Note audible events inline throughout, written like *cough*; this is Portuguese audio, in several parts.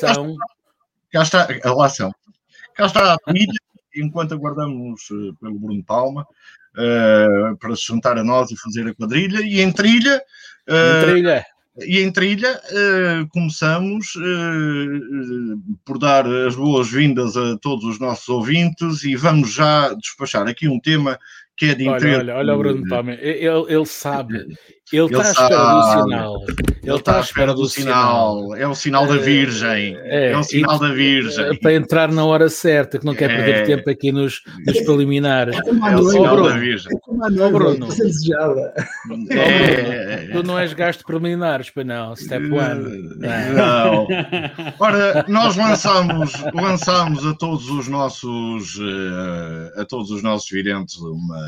Olá, são. Cá está, lá são. Cá está a enquanto aguardamos uh, pelo Bruno Palma uh, para se juntar a nós e fazer a quadrilha. E em trilha. Uh, em trilha. E em trilha começamos por dar as boas-vindas a todos os nossos ouvintes e vamos já despachar aqui um tema que é de interesse. Olha, olha, olha o Bruno Palma, ele, ele sabe, ele está à espera do sinal. Ele está à espera do sinal. É o sinal da Virgem. É, é o sinal da Virgem. É *laughs* para entrar na hora certa, que não quer perder é. tempo aqui nos, nos preliminares. É o sinal da Virgem. Oh, Bruno. É. Tu não és gasto preliminares, para não. Step one. Não. Ora, nós *laughs* lançamos, lançamos a todos os nossos eh, a todos os nossos videntes uma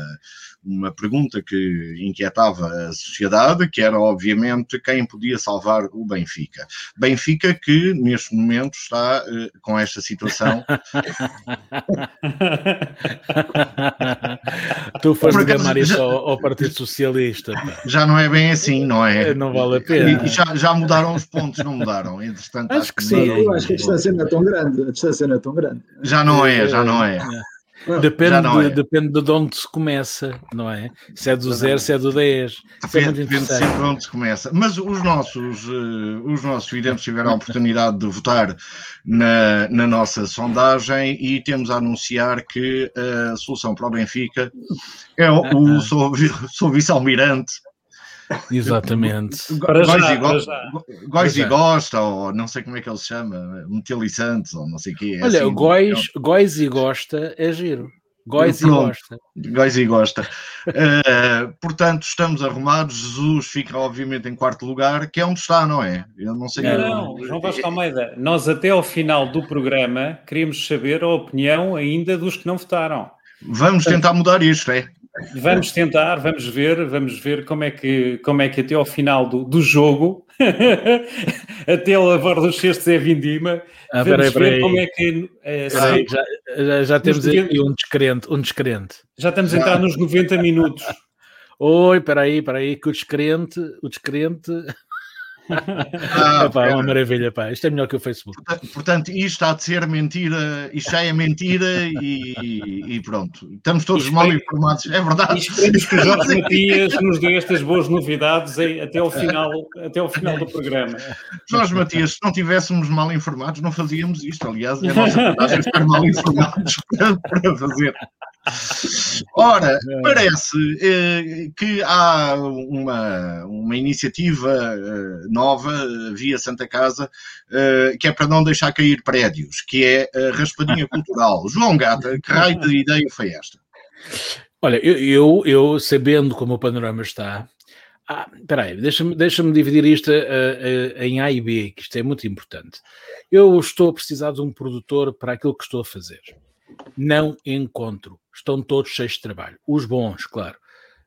uma pergunta que inquietava a sociedade, que era obviamente quem podia salvar o Benfica. Benfica que neste momento está uh, com esta situação. *laughs* tu foste gamar isso ao, ao, Partido Socialista. Já não é bem assim, não é? Não vale a pena. E, já, já mudaram os pontos, não mudaram? Entretanto, acho, acho que, que sim. Eu acho que a distância não é tão grande. A distância não é tão grande. Já não é, já não é. é. Depende, de, é. depende de onde se começa, não é? Se é do zero, se é do 10. Depende, é depende sempre de onde se começa. Mas os nossos, uh, os nossos videntes tiveram a *laughs* oportunidade de votar na, na nossa sondagem e temos a anunciar que a solução para o Benfica é o, o *laughs* sou vice-almirante Exatamente. *laughs* Góis e gosta, ou não sei como é que ele se chama, metiliçantes, ou não sei o quê. É Olha, assim, Góis. Góis e gosta é giro. Góis e gosta. Góis e gosta. uh, *laughs* portanto, estamos arrumados. Jesus fica, obviamente, em quarto lugar, que é onde está, não é? Eu não sei. Não, não, João Vasco Almeida, nós até ao final do programa queríamos saber a opinião ainda dos que não votaram. Vamos tentar mudar isto, é? Vamos tentar, vamos ver, vamos ver como é que, como é que até ao final do, do jogo, *laughs* até o lavar dos cestos é vindima, ah, vamos peraí, ver peraí. como é que... É, peraí, já, já, já temos aqui um descrente, um descrente. Já estamos a entrar nos 90 minutos. Oi, peraí, peraí, que o descrente, o descrente ah, Epá, é uma maravilha, pá. Isto é melhor que o Facebook. Portanto, portanto isto há de ser mentira, isto já é mentira e, e pronto. Estamos todos mal informados, é verdade. E esperemos que o Jorge *laughs* Matias nos dê estas boas novidades até ao final, até ao final do programa. Jorge Matias, se não tivéssemos mal informados, não fazíamos isto. Aliás, é a nossa vantagem estar mal informados *laughs* para fazer. Ora, *laughs* é. parece eh, que há uma, uma iniciativa eh, nova eh, via Santa Casa eh, que é para não deixar cair prédios, que é a raspadinha *laughs* cultural. João Gata, que raio de ideia foi esta? Olha, eu, eu, eu sabendo como o panorama está, ah, peraí, deixa-me deixa dividir isto uh, uh, em A e B, que isto é muito importante. Eu estou a precisar de um produtor para aquilo que estou a fazer. Não encontro estão todos cheios de trabalho. Os bons, claro.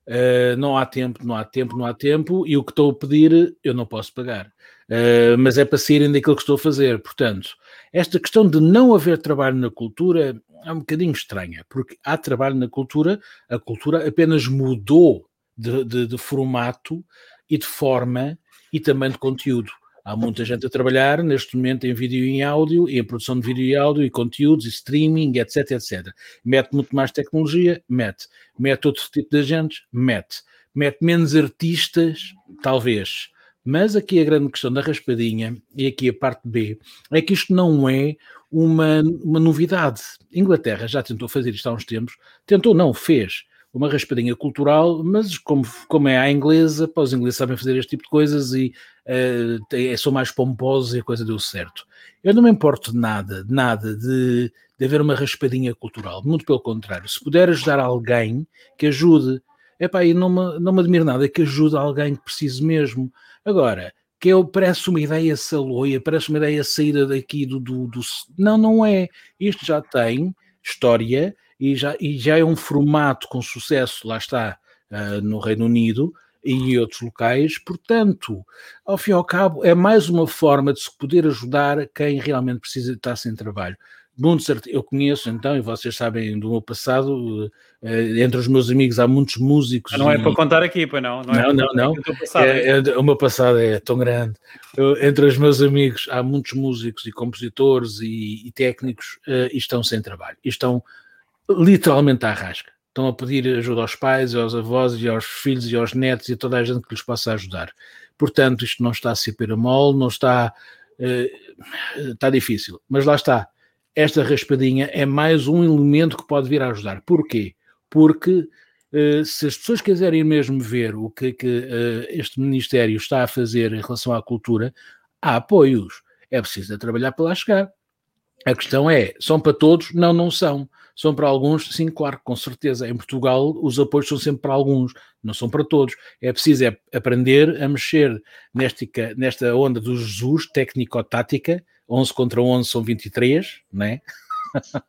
Uh, não há tempo, não há tempo, não há tempo, e o que estou a pedir eu não posso pagar. Uh, mas é para saírem daquilo que estou a fazer. Portanto, esta questão de não haver trabalho na cultura é um bocadinho estranha, porque há trabalho na cultura, a cultura apenas mudou de, de, de formato e de forma e também de conteúdo. Há muita gente a trabalhar neste momento em vídeo e em áudio, e em produção de vídeo e áudio, e conteúdos, e streaming, etc, etc. Mete muito mais tecnologia? Mete. Mete outro tipo de agentes? Mete. Mete menos artistas? Talvez. Mas aqui a grande questão da raspadinha, e aqui a parte B, é que isto não é uma, uma novidade. Inglaterra já tentou fazer isto há uns tempos, tentou não, fez uma raspadinha cultural, mas como, como é à inglesa, pá, os ingleses sabem fazer este tipo de coisas e uh, são mais pomposos e a coisa deu certo. Eu não me importo de nada, de nada de, de haver uma raspadinha cultural, muito pelo contrário. Se puder ajudar alguém que ajude, epá, e não me, não me admiro nada que ajude alguém que precise mesmo. Agora, que eu parece uma ideia saloia, parece uma ideia saída daqui do, do, do, Não, não é. Isto já tem história e já, e já é um formato com sucesso, lá está, uh, no Reino Unido e em outros locais, portanto, ao fim e ao cabo, é mais uma forma de se poder ajudar quem realmente precisa estar sem trabalho. muitos eu conheço então, e vocês sabem do meu passado, eh, entre os meus amigos há muitos músicos. não é e... para contar aqui, pois não? Não, é não, não. não. É, é, o meu passado é tão grande. Eu, entre os meus amigos há muitos músicos e compositores e, e técnicos uh, e estão sem trabalho. E estão literalmente à rasca. Estão a pedir ajuda aos pais, aos avós e aos filhos e aos netos e a toda a gente que lhes possa ajudar. Portanto, isto não está a ser mole, não está. Uh, está difícil. Mas lá está esta raspadinha é mais um elemento que pode vir a ajudar. Porquê? Porque uh, se as pessoas quiserem mesmo ver o que, que uh, este Ministério está a fazer em relação à cultura, há apoios. É preciso é trabalhar para lá chegar. A questão é, são para todos? Não, não são. São para alguns? Sim, claro, com certeza. Em Portugal, os apoios são sempre para alguns, não são para todos. É preciso é aprender a mexer nesta, nesta onda do Jesus, técnico-tática, 11 contra 11 são 23, né?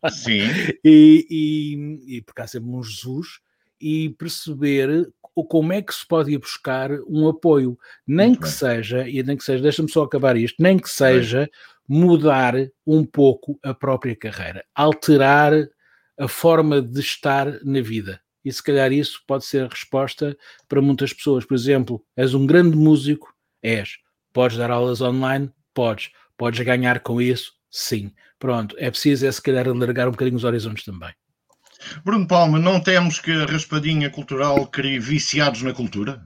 Sim. *laughs* e, e, e porque há sempre um Jesus, e perceber como é que se pode ir buscar um apoio, nem Muito que bem. seja, e nem que seja, deixa-me só acabar isto, nem que seja bem. mudar um pouco a própria carreira, alterar a forma de estar na vida. E se calhar isso pode ser a resposta para muitas pessoas. Por exemplo, és um grande músico? És. Podes dar aulas online? Podes. Podes ganhar com isso? Sim. Pronto, é preciso, é se calhar, alargar um bocadinho os horizontes também. Bruno Palma, não temos que a raspadinha cultural crie viciados na cultura?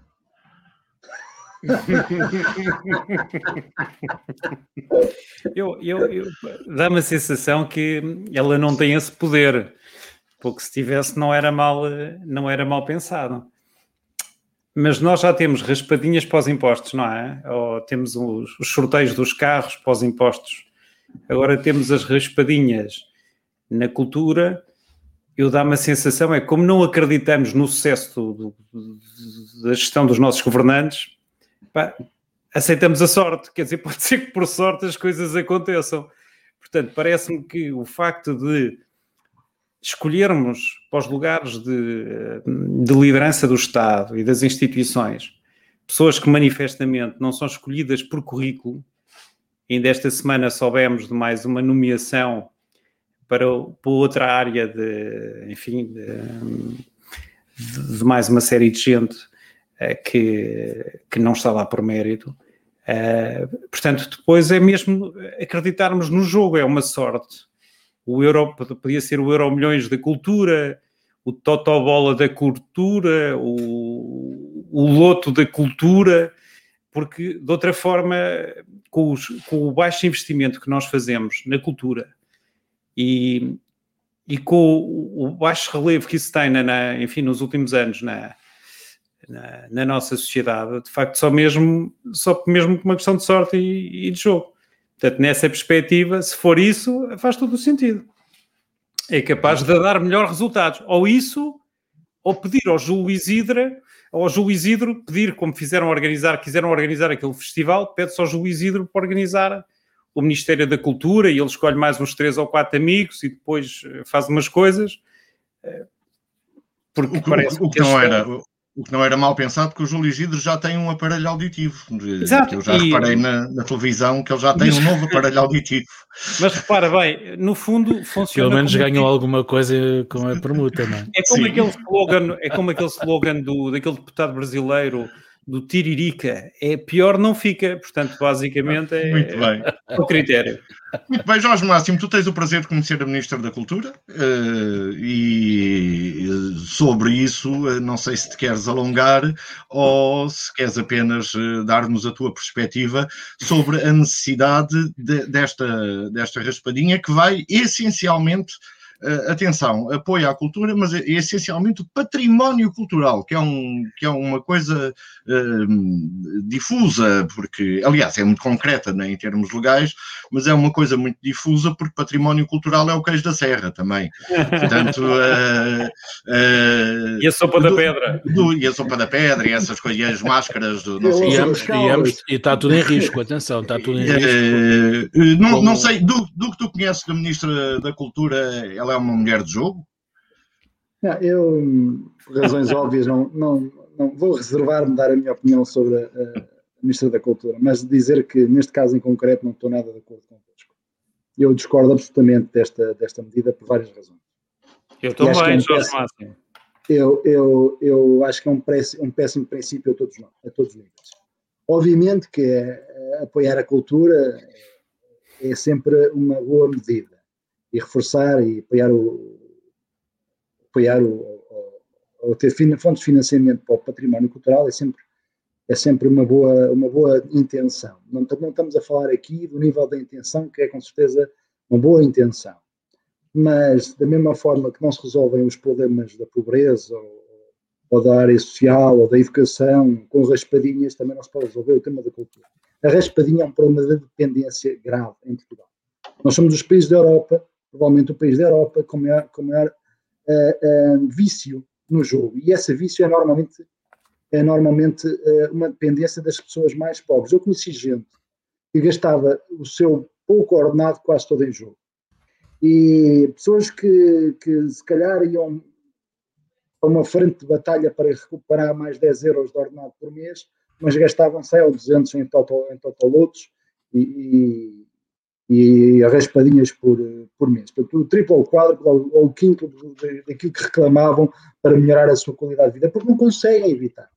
*laughs* eu, eu, eu dá-me a sensação que ela não tem esse poder, porque se tivesse não era mal, não era mal pensado. Mas nós já temos raspadinhas os impostos, não é? Ou temos os, os sorteios dos carros os impostos. Agora temos as raspadinhas na cultura. Eu dá-me a sensação, é como não acreditamos no sucesso do, do, da gestão dos nossos governantes, pá, aceitamos a sorte. Quer dizer, *laughs* pode ser que por sorte as coisas aconteçam. Portanto, parece-me que o facto de escolhermos para os lugares de, de, liderança do Estado e das instituições pessoas que manifestamente não são escolhidas por currículo, ainda esta semana soubemos de mais uma nomeação para, para outra área de, enfim, de, de mais uma série de gente uh, que, que não está lá por mérito. Uh, portanto, depois é mesmo acreditarmos no jogo, é uma sorte o euro podia ser o euro milhões da cultura, o totobola da cultura, o, o loto da cultura, porque de outra forma, com, os, com, o baixo investimento que nós fazemos na cultura e, e com o, o baixo relevo que isso tem, na, na, enfim, nos últimos anos na, na, na, nossa sociedade, de facto, só mesmo, só mesmo uma questão de sorte e, e de jogo. Portanto, nessa perspectiva, se for isso, faz todo o sentido. É capaz de dar melhores resultados. Ou isso, ou pedir ao Júlio Isidro, ou ao Júlio Isidro, pedir, como fizeram organizar, quiseram organizar aquele festival, pede-se ao Júlio Isidro para organizar o Ministério da Cultura e ele escolhe mais uns três ou quatro amigos e depois eh, faz umas coisas. Eh, porque o que, parece o que, que não era, o que não era mal pensado, porque o Júlio Isidro já tem um aparelho auditivo. Exato. Eu já e... reparei na, na, televisão que ele já tem um novo aparelho auditivo. Mas repara bem, no fundo funciona. Pelo menos ganhou alguma coisa com a permuta, não é? É como aquele slogan, é como aquele slogan do, daquele deputado brasileiro do Tiririca. É pior não fica, portanto, basicamente é, Muito bem. é *laughs* o critério. Muito bem, Jorge Máximo, tu tens o prazer de conhecer a Ministra da Cultura uh, e sobre isso uh, não sei se te queres alongar ou se queres apenas dar-nos a tua perspectiva sobre a necessidade de, desta, desta raspadinha que vai essencialmente atenção, apoio à cultura, mas é, é, essencialmente o património cultural, que é, um, que é uma coisa uh, difusa, porque, aliás, é muito concreta né, em termos legais, mas é uma coisa muito difusa, porque património cultural é o queijo da serra também. Portanto, uh, *laughs* e a sopa do, da pedra. Do, e a sopa da pedra, e essas coisas, e as máscaras do. Não sei, e, ambos, e, ambos, e está tudo em *laughs* risco, atenção, está tudo em risco. não, Como... não sei, do, do que tu conheces da Ministra da Cultura, ela é uma mulher de jogo? Não, eu, por razões *laughs* óbvias, não, não, não vou reservar-me dar a minha opinião sobre a, a Ministra da Cultura, mas dizer que neste caso em concreto não estou nada de acordo convosco. eu discordo absolutamente desta, desta medida por várias razões. Eu também, é um Jorge Máximo. Eu, eu, eu acho que é um, péssimo, um péssimo princípio a todos nós, a todos os níveis. Obviamente que é, apoiar a cultura é sempre uma boa medida e reforçar e apoiar o apoiar o, ou ter fontes de financiamento para o património cultural é sempre é sempre uma boa uma boa intenção. Não, não estamos a falar aqui do nível da intenção que é com certeza uma boa intenção. Mas da mesma forma que não se resolvem os problemas da pobreza ou, ou da área social ou da educação com raspadinhas também não se pode resolver o tema da cultura. A raspadinha é um problema de dependência grave em Portugal. Nós somos os países da Europa, provavelmente o país da Europa com maior, com maior uh, uh, vício no jogo. E esse vício é normalmente, é normalmente uh, uma dependência das pessoas mais pobres. Eu conheci gente que gastava o seu pouco ordenado quase todo em jogo. E pessoas que, que se calhar iam a uma frente de batalha para recuperar mais 10 euros de ordenado por mês, mas gastavam 100 ou 200 em, total, em totalotos e, e, e raspadinhas por, por mês. Portanto, o triplo ou o quádruplo ou, ou o quinto daquilo que reclamavam para melhorar a sua qualidade de vida, porque não conseguem evitar.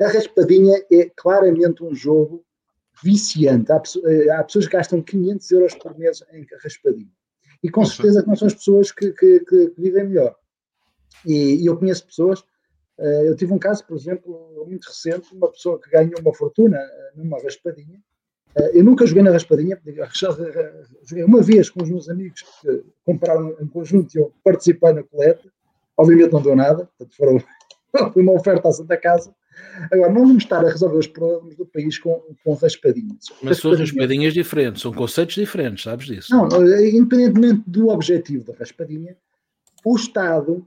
A raspadinha é claramente um jogo viciante. Há, eh, há pessoas que gastam 500 euros por mês em raspadinha. E com certeza que não são as pessoas que, que, que vivem melhor. E, e, eu conheço pessoas eh, eu tive um caso, por exemplo, muito recente, uma pessoa que ganhou uma fortuna eh, numa raspadinha. Eh, eu nunca joguei na raspadinha, joguei uma vez com os meus amigos que compraram em conjunto e eu participei na coleta. Obviamente não deu nada, portanto foram, *laughs* foi uma oferta à Santa Casa. Agora, não vamos estar a resolver os problemas do país com, com raspadinhas. Mas são raspadinhas diferentes, são conceitos diferentes, sabes disso? Não, independentemente do objetivo da raspadinha, o Estado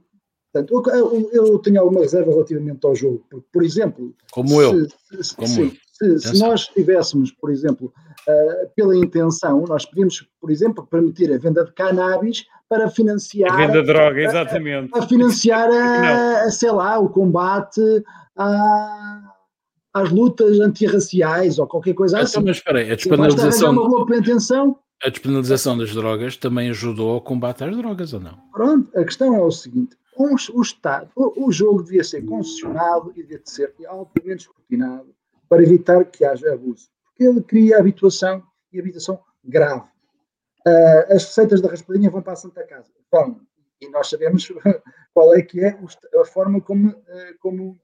Portanto, eu, eu, tenho alguma reserva relativamente ao jogo. Por, por exemplo, como se, eu, se, como se, eu. Se, nós tivéssemos, por exemplo, uh, pela intenção, nós podíamos, por exemplo, permitir a venda de cannabis para financiar a venda de droga, exatamente, para financiar, a, a, sei lá, o combate a às lutas antirraciais ou qualquer coisa então, assim. Mas espera aí, a despenalização, uma boa intenção. a despenalização das drogas também ajudou ao combate às drogas ou não? Pronto, a questão é o seguinte: o Estado, o, o, jogo devia ser concessionado e devia ser altamente escrutinado para evitar que haja abuso, porque ele cria habituação e habitação grave. Uh, as receitas da raspadinha vão para a Santa Casa, vão, e nós sabemos *laughs* qual é que é a forma como, uh, como,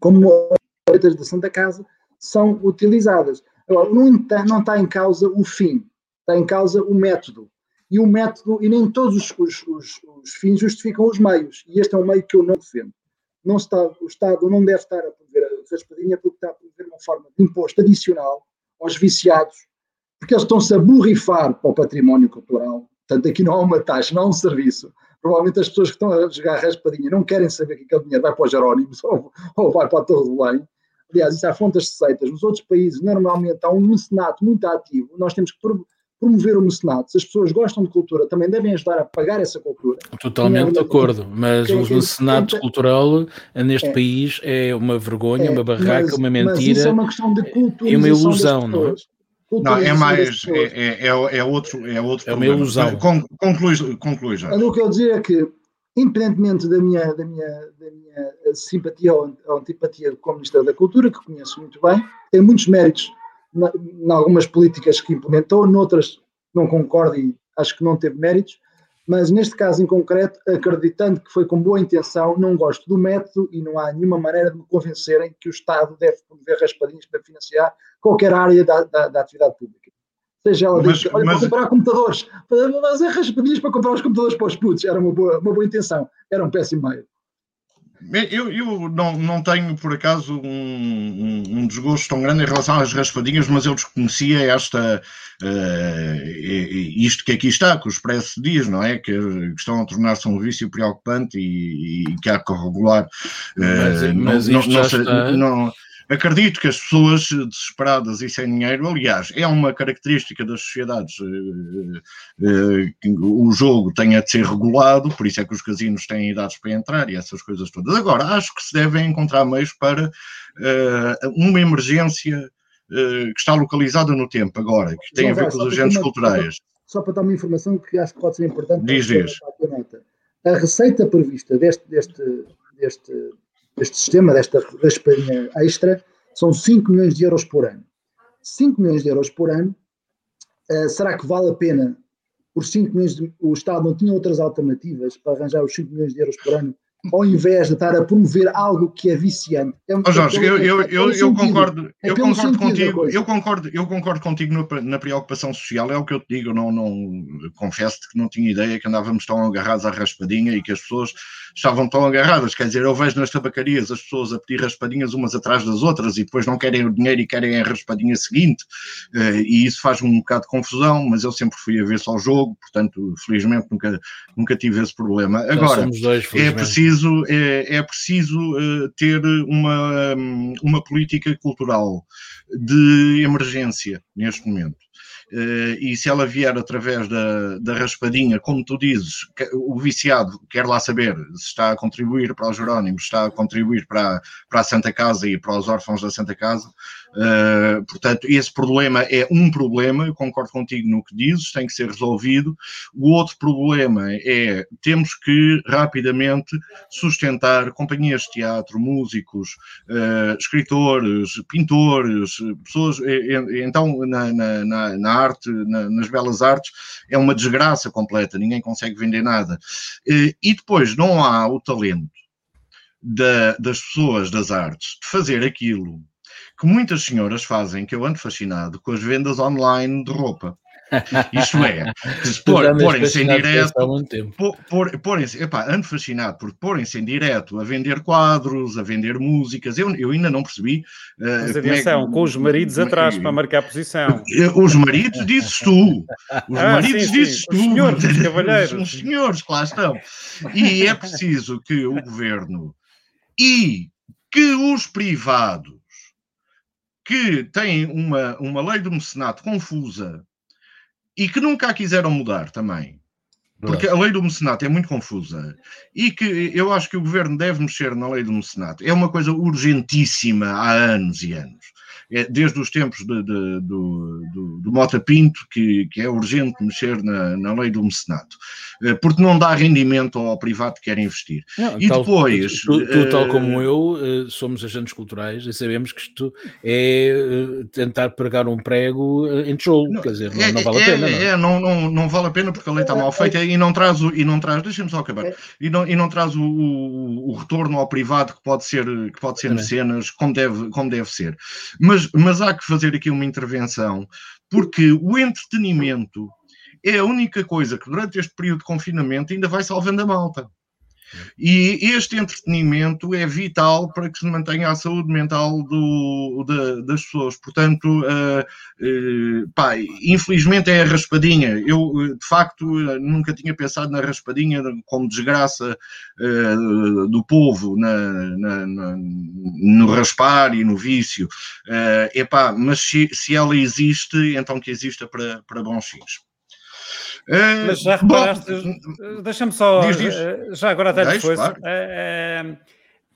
como as receitas da Santa Casa são utilizadas. Agora, não, não está em causa o fim, está em causa o método e o método, e nem todos os, os, os, os, fins justificam os meios, e este é um meio que eu não defendo. Não está, o Estado não deve estar a promover a raspadinha porque está a promover uma forma de imposto adicional aos viciados, porque eles estão-se a borrifar para o património cultural. Portanto, aqui não há uma taxa, não há um serviço. Provavelmente as pessoas que estão a jogar raspadinha não querem saber que aquele dinheiro vai para os Jerónimos *laughs* ou, ou vai para a Torre do Belém. Aliás, isso há fontes de receitas. Nos outros países, normalmente, há um mecenato muito ativo. Nós temos que promover o mecenato. Se as pessoas gostam de cultura, também devem ajudar a pagar essa cultura. Totalmente de acordo, mas o mecenato cultural neste é, país é uma vergonha, é, uma barraca, mas, uma mentira. Mas isso é uma questão de cultura. É uma ilusão, não é? Não, é mais, é, é, é, outro, é outro É uma ilusão. Conclui, conclui já. O que eu dizer é que, independentemente da minha, da minha, da minha simpatia ou antipatia como Ministério da Cultura, que conheço muito bem, tem muitos méritos em algumas políticas que implementou, noutras não concordo e acho que não teve méritos, mas neste caso em concreto, acreditando que foi com boa intenção, não gosto do método e não há nenhuma maneira de me convencerem que o Estado deve promover raspadinhas para financiar qualquer área da, da, da atividade pública. Seja ela mas, diz, olha, mas... para comprar computadores, para fazer raspadinhas para comprar os computadores para os putos, era uma boa, uma boa intenção, era um péssimo meio. Eu, eu não, não tenho, por acaso, um, um, desgosto tão grande em relação às raspadinhas, mas eu desconhecia esta, uh, isto que aqui está, que o Expresso diz, não é? Que, que estão a tornar-se um vício preocupante e, e, que há que regular. Uh, mas, mas não, não, não, Acredito que as pessoas desesperadas e sem dinheiro, aliás, é uma característica das sociedades eh, eh, que o jogo tenha de ser regulado, por isso é que os casinos têm idades para entrar e essas coisas todas. Agora, acho que se devem encontrar meios para eh, uma emergência que está localizada no tempo agora, que tem a ver com os agentes culturais. só para dar uma informação que acho que pode ser importante diz, diz. A receita prevista deste, deste, deste, deste sistema, desta raspadinha extra, são 5 milhões de euros por ano. 5 milhões de euros por ano, uh, será que vale a pena? Por 5 milhões, de, o Estado não tinha outras alternativas para arranjar os 5 milhões de euros por ano ao invés de estar a promover algo que é viciante. É um, oh, Jorge, eu, eu, eu, eu concordo, eu concordo contigo, eu concordo, eu concordo contigo no, na preocupação social, é o que eu te digo, não, não confesso que não tinha ideia que andávamos tão agarrados à raspadinha e que as pessoas estavam tão agarradas, quer dizer, eu vejo nas tabacarias as pessoas a pedir raspadinhas umas atrás das outras e depois não querem o dinheiro e querem a raspadinha seguinte, eh, e isso faz um bocado de confusão, mas eu sempre fui a ver só o jogo, portanto, felizmente nunca, nunca tive esse problema. Agora, dois, é preciso preciso, é, é preciso uh, ter uma, uma política cultural de emergência neste momento. Uh, e se ela vier através da, da raspadinha, como tu dizes, o viciado quer lá saber se está a contribuir para os Jerónimos, está a contribuir para, para a Santa Casa e para os órfãos da Santa Casa, Uh, portanto, esse problema é um problema, eu concordo contigo no que dizes, tem que ser resolvido. O outro problema é temos que rapidamente sustentar companhias de teatro, músicos, uh, escritores, pintores, pessoas. Então, na, na, na arte, na, nas belas artes, é uma desgraça completa, ninguém consegue vender nada. Uh, e depois não há o talento. Da, das pessoas das artes de fazer aquilo que muitas senhoras fazem, que eu ando fascinado, com as vendas online de roupa. Isto é, *laughs* porem-se em direto, porem-se, epá, ando fascinado por porem-se em direto a vender quadros, a vender músicas, eu, eu ainda não percebi. Uh, Mas atenção, é, com os maridos é, atrás para marcar posição. *laughs* Os maridos dizes tu, os ah, maridos sim, dizes sim. tu, os senhores, os cavalheiros. Os senhores que lá estão. E é preciso que o governo e que os privados que têm uma, uma lei do mecenato confusa e que nunca a quiseram mudar também. Porque a lei do mecenato é muito confusa e que eu acho que o governo deve mexer na lei do mecenato. É uma coisa urgentíssima há anos e anos é, desde os tempos de, de, do, do, do, Mota Pinto, que, que, é urgente mexer na, na lei do mecenato, porque não dá rendimento ao privado que quer investir. Não, e tal, depois. Tu, tu, tal eh, como eu, eh, somos agentes culturais e sabemos que isto é tentar pregar um prego em tijolo, quer dizer, não, é, não vale a pena. É, é, não, não, não vale a pena porque a lei está mal feita e não traz, o, e não traz deixa-me só acabar, e não, e não traz o, o, o, retorno ao privado que pode ser, que pode ser mecenas como deve, como deve ser. Mas, mas há que fazer aqui uma intervenção, porque o entretenimento é a única coisa que durante este período de confinamento ainda vai salvando a malta. E este entretenimento é vital para que se mantenha a saúde mental do, da, das pessoas. Portanto, uh, uh, pá, infelizmente é a raspadinha. Eu, de facto, nunca tinha pensado na raspadinha como desgraça uh, do povo, na, na, na, no raspar e no vício. Uh, epá, mas se, se ela existe, então que exista para, para bons fins. Uh, Mas já reparaste, deixa-me só, diz, diz. Eh, já agora até depois, claro. uh,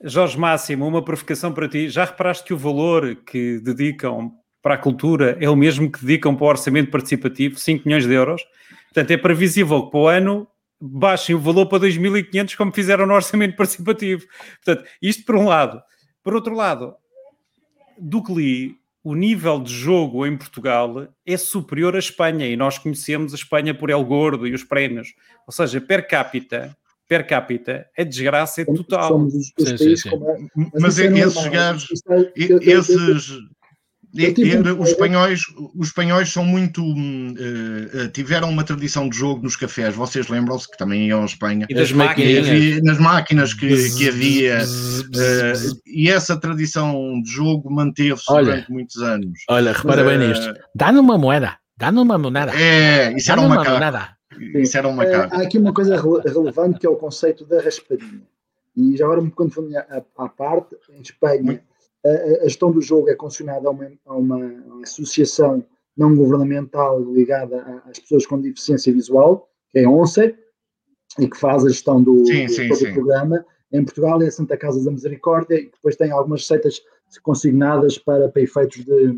Jorge Máximo, uma provocação para ti, já reparaste que o valor que dedicam para a cultura é o mesmo que dedicam para o orçamento participativo, 5 milhões de euros? Portanto, é previsível que para o ano baixem o valor para 2.500 como fizeram no orçamento participativo. Portanto, isto por um lado. Por outro lado, do que li, o nível de jogo em Portugal é superior à Espanha e nós conhecemos a Espanha por El Gordo e os prémios. Ou seja, per capita, per capita, a desgraça é total. Somos os, os sim, sim, sim. Como, mas, mas é esses gajos, esses e, e, os, espanhóis, os espanhóis são muito. Uh, tiveram uma tradição de jogo nos cafés. Vocês lembram-se que também iam à Espanha? E das máquinas. Havia, nas máquinas que, que havia. Uh, e essa tradição de jogo manteve-se durante muitos anos. Olha, repara bem nisto. Dá-me uma moeda. Dá-me uma moeda. É, isso era uma moeda. Isso era uma Há aqui uma coisa relevante que é o conceito da raspadinha. E já agora, quando for à parte, em Espanha. Muito a, gestão do jogo é concessionada a uma, a uma, associação não governamental ligada às pessoas com deficiência visual, que é a ONCE, e que faz a gestão do, sim, do, sim, todo sim. o programa. Em Portugal é a Santa Casa da Misericórdia, e depois tem algumas receitas consignadas para, para efeitos de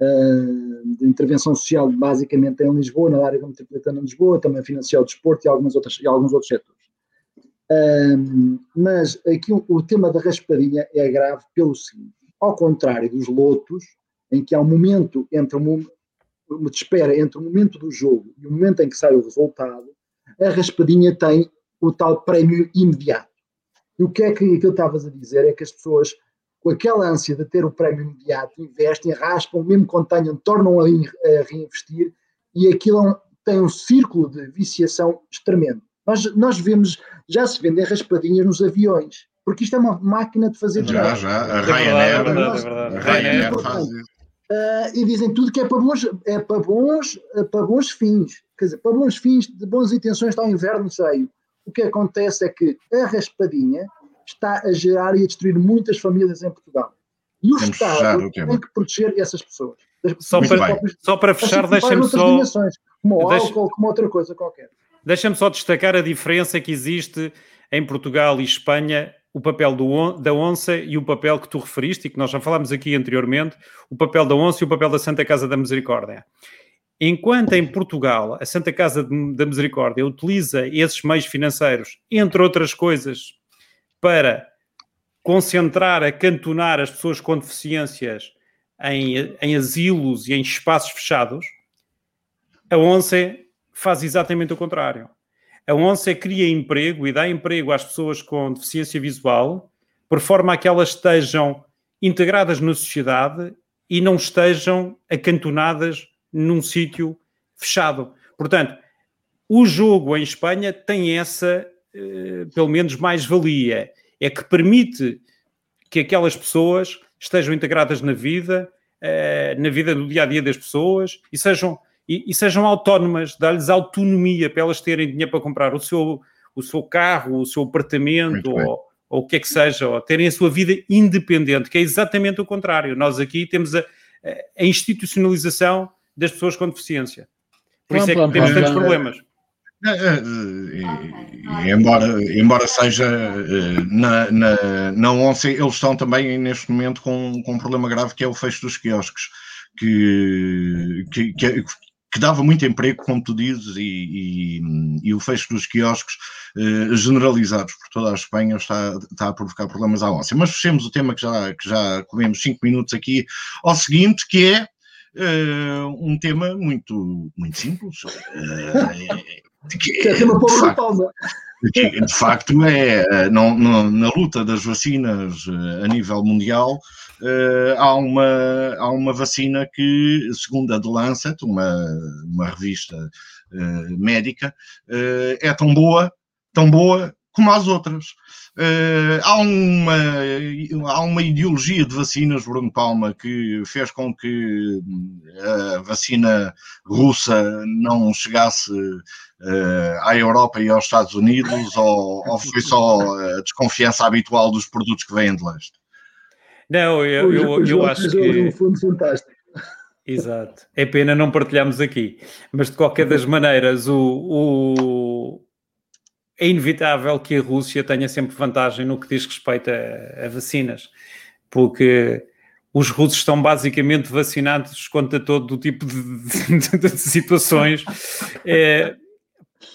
uh, de intervenção social basicamente em Lisboa, na área metropolitana de Lisboa, também financia o desporto e, algumas outras, e alguns outros setores. Um, mas aqui o, o, tema da raspadinha é grave pelo seguinte: ao contrário dos lotos, em que há um momento entre um, uma espera entre o momento do jogo e o momento em que sai o resultado, a raspadinha tem o tal prémio imediato. E o que é que aquilo estavas a dizer é que as pessoas, com aquela ânsia de ter o prémio imediato, investem, raspam, mesmo quando tenham, tornam a, a reinvestir, e aquilo é tem um círculo de viciação tremendo. Nós, nós vemos, já se vendem raspadinhas nos aviões, porque isto é uma máquina de fazer Já, já, a Ryanair, a Ryanair faz isso. Uh, e dizem tudo que é para bons, é para bons, é para bons fins. Quer dizer, para bons fins, de boas intenções está o inverno cheio. O que acontece é que a raspadinha está a gerar e a destruir muitas famílias em Portugal. E o Temos Estado tem que proteger essas pessoas. Só para, próprias, só para fechar, deixa-me só. Como o deixa, álcool, como outra coisa qualquer. Deixa-me só destacar a diferença que existe em Portugal e Espanha o papel do, da onça e o papel que tu referiste e que nós já falámos aqui anteriormente, o papel da onça e o papel da Santa Casa da Misericórdia. Enquanto em Portugal a Santa Casa da Misericórdia utiliza esses meios financeiros, entre outras coisas, para concentrar, acantonar as pessoas com deficiências em, em asilos e em espaços fechados, a ONCE faz exatamente o contrário. A ONCE cria emprego e dá emprego às pessoas com deficiência visual, por forma a que elas estejam integradas na sociedade e não estejam acantonadas num sítio fechado. Portanto, o jogo em Espanha tem essa, eh, pelo menos, mais-valia. É que permite que aquelas pessoas estejam integradas na vida, eh, na vida do dia a dia das pessoas e sejam e, e sejam autónomas, dá-lhes autonomia para elas terem dinheiro para comprar o seu, o seu carro, o seu apartamento ou, ou, o que é que seja, ou terem a sua vida independente, que é exatamente o contrário. Nós aqui temos a, a institucionalização das pessoas com deficiência. Por isso é que temos tantos problemas. É, é, embora, embora seja na, na, na ONCE, eles estão também neste momento com, com um problema grave que é o fecho dos quiosques, que, que, que, que dava muito emprego, como tu dizes, e, e, e o fecho dos quiosques eh, generalizados por toda a Espanha está, está a provocar problemas à onça. Mas fechemos o tema que já, que já comemos cinco minutos aqui ao seguinte, que é eh, um tema muito, muito simples. Eh, que é, tema para o Palma de facto é não, não, na luta das vacinas a nível mundial uh, há, uma, há uma vacina que, segundo a The Lancet, uma, uma revista uh, médica, uh, é tão boa, tão boa como as outras. Uh, há, uma, há uma ideologia de vacinas, Bruno Palma, que fez com que a vacina russa não chegasse uh, à Europa e aos Estados Unidos, ou, ou foi só a desconfiança habitual dos produtos que vêm de leste? Não, eu, eu, eu acho que. Um fundo fantástico. Exato. É pena não partilharmos aqui. Mas de qualquer das maneiras, o, o, é inevitável que a Rússia tenha sempre vantagem no que diz respeito a, a vacinas, porque os russos estão basicamente vacinados contra todo o tipo de, *laughs* de, de situações. É,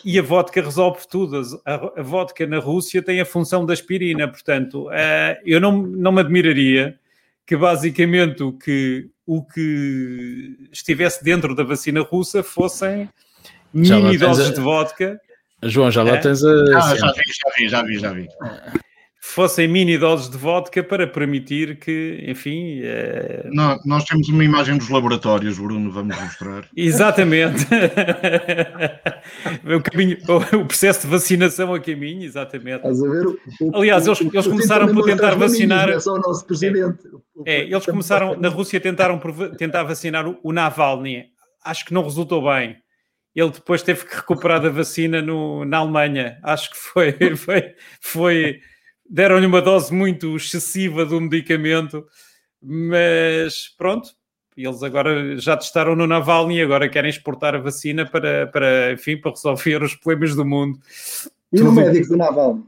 e a vodka resolve tudo. A, a, vodka na Rússia tem a função da aspirina, portanto, uh, eu não, não me admiraria que basicamente o que, o que estivesse dentro da vacina russa fossem mini doses a... de vodka. João, já lá é? tens a. Ah, já vi, já vi, já vi, já vi fossem mini doses de vodka para permitir que, enfim. É... Não, nós temos uma imagem dos laboratórios, Bruno, vamos mostrar. *laughs* exatamente. *laughs* o, caminho, o processo de vacinação a caminho, exatamente. O, Aliás, eles, eles começaram por tentar vacinar. É só o nosso presidente. É, é eles começaram, na Rússia, tentaram tentar vacinar o, o Navalny. Acho que não resultou bem ele depois teve que recuperar da vacina no, na Alemanha. Acho que foi, *laughs* foi, foi deram-lhe uma dose muito excessiva do medicamento, mas pronto, eles agora já testaram no Navalny e agora querem exportar a vacina para, para, enfim, para resolver os problemas do mundo. E Tudo... o médico do Navalny?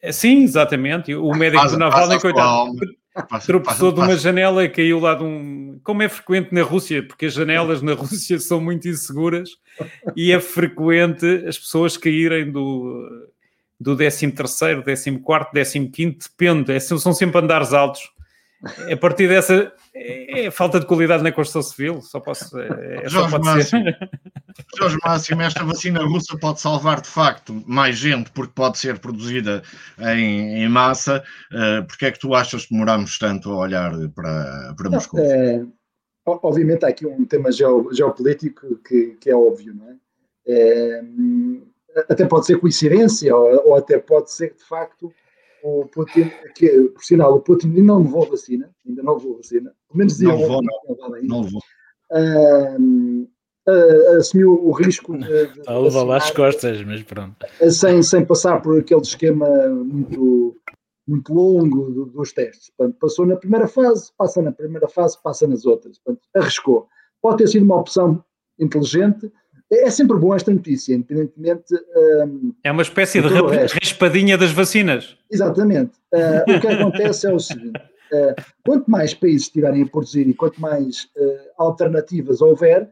É, sim, exatamente. O médico do Navalny, coitado, tropeçou de uma janela e caiu lá de um. como é frequente na Rússia, porque as janelas na Rússia são muito inseguras e é frequente as pessoas caírem do, do 13 terceiro, 14 quarto, 15 quinto, depende, é, são sempre andares altos. A partir dessa, é, é, falta de qualidade na construção civil, só posso. É, é Jorge, Máximo, Jorge Máximo, esta vacina russa pode salvar de facto mais gente porque pode ser produzida em, em massa. Uh, porque é que tu achas que demoramos tanto a olhar para, para Moscou? É, obviamente há aqui um tema geopolítico que, que é óbvio, não é? Até pode ser coincidência ou, ou até pode ser de facto o Putin, que, por sinal, o Putin ainda não levou a vacina, ainda não levou a vacina, pelo menos não levou, não, não levou. Uh, uh, assumiu o risco de, de Está a levar lá as costas, mas pronto. Sem, sem passar por aquele esquema muito, muito longo do, dos testes. Portanto, passou na primeira fase, passa na primeira fase, passa nas outras. Portanto, arriscou. Pode ter sido uma opção inteligente, é, é sempre bom esta notícia, independentemente. Um, é uma espécie de raspadinha das vacinas. Exatamente. Uh, o que acontece é o seguinte: uh, quanto mais países estiverem a produzir e quanto mais uh, alternativas houver,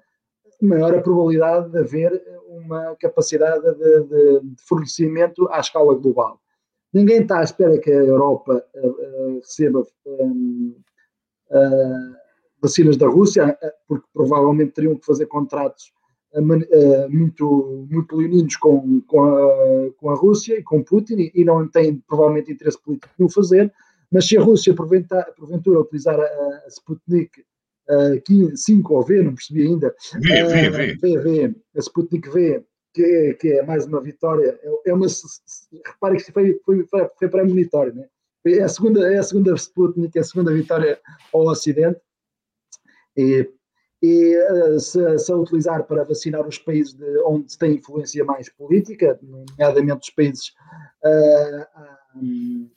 maior a probabilidade de haver uma capacidade de, de, de fornecimento à escala global. Ninguém está à espera que a Europa receba um, vacinas da Rússia, porque provavelmente teriam que fazer contratos muito, muito leoninos com, com, a, com a Rússia e com Putin e, não têm provavelmente interesse político em o fazer, mas se a Rússia porventura, porventura utilizar a, a Sputnik uh, 5 ou V, não percebi ainda, v, v, v. v, v a Sputnik V, que é, que é mais uma vitória, é, é uma, repare que foi, foi, foi, foi premonitório, né? é a segunda, é a segunda Sputnik, é a segunda vitória ao Ocidente, e e eh, se, se, a utilizar para vacinar os países de, onde se tem influência mais política, nomeadamente os países uh, um,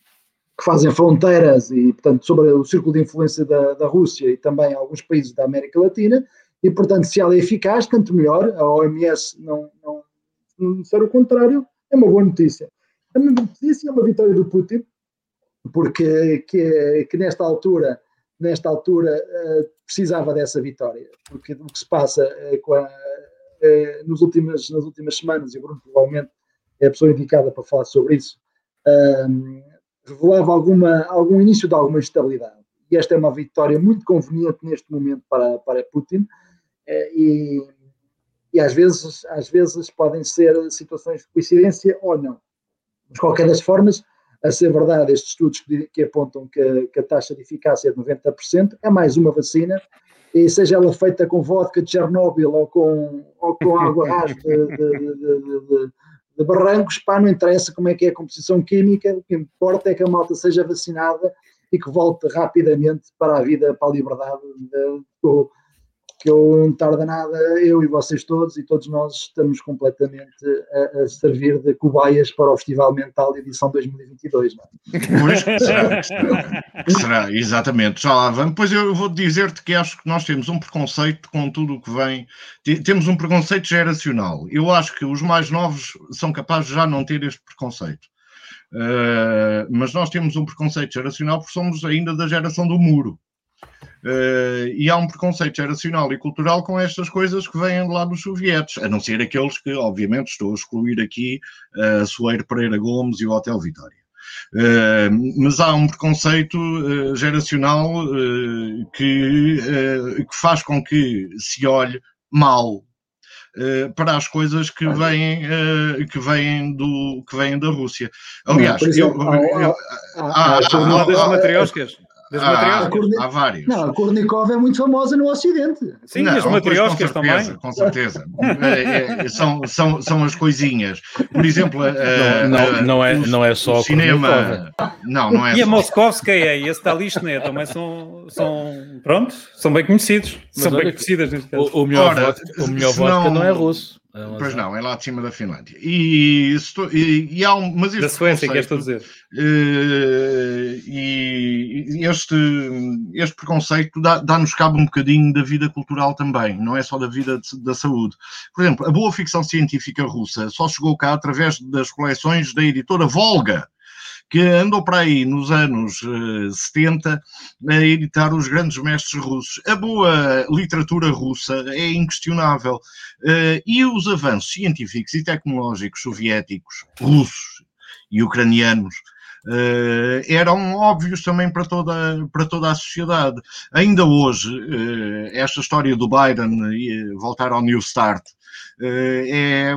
que fazem fronteiras e, portanto, sobre o círculo de influência da, da Rússia e também alguns países da América Latina, e, portanto, se ela é eficaz, tanto melhor, a OMS não, não, não ser o contrário, é uma boa notícia. É uma notícia, é uma vitória do Putin, porque que, que nesta altura nesta altura uh, precisava dessa vitória, porque o que se passa uh, a, uh, nos últimas, nas últimas semanas, e o Bruno provavelmente é a pessoa indicada para falar sobre isso, ehm, revelava alguma, algum início de alguma estabilidade. E esta é uma vitória muito conveniente neste momento para, para Putin, e, e às, vezes, às vezes podem ser situações de coincidência ou não. De qualquer das formas, a ser verdade estes estudos que, apontam que, que, a taxa de eficácia é de 90%, é mais uma vacina, e seja ela feita com vodka de Chernobyl ou com, ou com água *laughs* rasa de, de, de, de, barrancos, pá, não interessa como é que é a composição química, o que importa é que a malta seja vacinada e que volte rapidamente para a vida, para a liberdade, que eu não tarda nada, eu e vocês todos, e todos nós estamos completamente a, a servir de cobaias para o Festival Mental edição 2022. Não é? Pois, será, será, será, exatamente. Já lá vamos. Pois eu vou dizer-te que acho que nós temos um preconceito com tudo o que vem. Temos um preconceito geracional. Eu acho que os mais novos são capazes de já não ter este preconceito. Uh, mas nós temos um preconceito geracional porque somos ainda da geração do muro. Uh, e há um preconceito geracional e cultural com estas coisas que vêm lá dos sovietes, a não ser aqueles que, obviamente, estou a excluir aqui a uh, Soeiro Pereira Gomes e o Hotel Vitória. Uh, mas há um preconceito uh, geracional uh, que, que, faz com que se olhe mal para as coisas que vêm, que vêm, do, que vêm da Rússia. Aliás, não, exemplo, eu, eu, eu, há, há, há, há vários. Não, a Kornikov é muito famosa no Ocidente. Sim, não, as matrioscas também. Com certeza. é, é, são, são, são as coisinhas. Por exemplo, não, não, não, é, não é só o cinema. Não, não é e a Moskovskaya e a Stalishne também são, são, pronto, são bem conhecidos. Mas são bem conhecidas. O, o melhor, Ora, vodka, o melhor vodka não é russo. Pois não, é lá de cima da Finlândia. E, e, e há um. Mas da Suécia, queres dizer? Uh, e este, este preconceito dá-nos dá cabo um bocadinho da vida cultural também, não é só da vida de, da saúde. Por exemplo, a boa ficção científica russa só chegou cá através das coleções da editora Volga que andou para aí nos anos uh, 70 a editar os grandes mestres russos. A boa literatura russa é inquestionável. Uh, e os avanços científicos e tecnológicos soviéticos, russos e ucranianos uh, eram óbvios também para toda, para toda a sociedade. Ainda hoje, uh, esta história do Biden e voltar ao New Start é,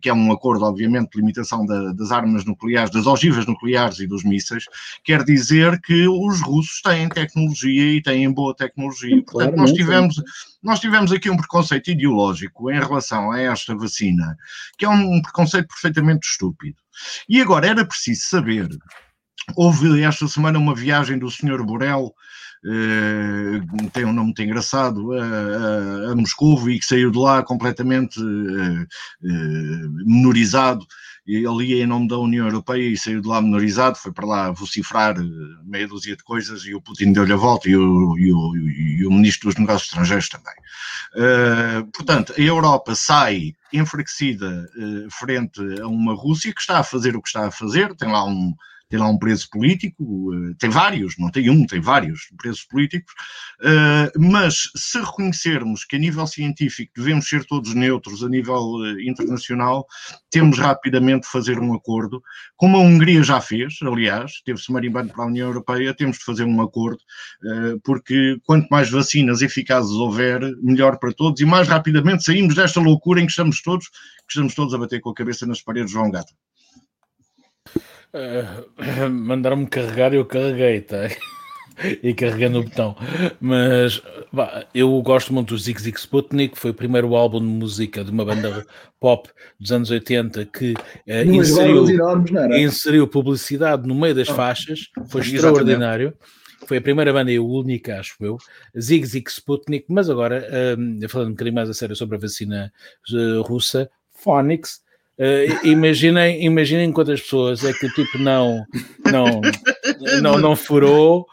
que é um acordo, obviamente, de limitação da, das armas nucleares, das ogivas nucleares e dos mísseis, quer dizer que os russos têm tecnologia e têm boa tecnologia. Portanto, nós tivemos, nós tivemos aqui um preconceito ideológico em relação a esta vacina, que é um preconceito perfeitamente estúpido. E agora era preciso saber Houve esta semana uma viagem do Sr. Borel, eh, tem um nome muito engraçado, a, a, a Moscou e que saiu de lá completamente eh, eh, menorizado. Ele ia em nome da União Europeia e saiu de lá menorizado, foi para lá vocifrar meia dúzia de coisas e o Putin deu-lhe a volta e o, e, o, e o, Ministro dos Negócios Estrangeiros também. portanto, a Europa sai enfraquecida frente a uma Rússia que está a fazer o que está a fazer, tem lá um, tem lá um preço político, eh, tem vários, não tem um, tem vários preços políticos, eh, mas se reconhecermos que a nível científico devemos ser todos neutros a nível eh, internacional, temos rapidamente de fazer um acordo, como a Hungria já fez, aliás, teve-se marimbando para a União Europeia, temos de fazer um acordo, porque quanto mais vacinas eficazes houver, melhor para todos e mais rapidamente saímos desta loucura em que estamos todos, que estamos todos a bater com a cabeça nas paredes João Gata. Uh, *coughs* Mandaram-me carregar e eu carreguei, tá? *laughs* e carreguei no botão. Mas bah, eu gosto muito do Zig Zig Sputnik, foi o primeiro álbum de música de uma banda pop dos anos 80 que uh, inseriu, enormes, inseriu publicidade no meio das oh, faixas, foi extraordinário. Foi a primeira banda e a única, acho eu, Zig Zig Sputnik, mas agora, uh, falando um bocadinho mais a sério sobre a vacina uh, russa, Phonics, Uh, imaginem, imaginem quantas pessoas é que o tipo não, não, *laughs* não, não furou,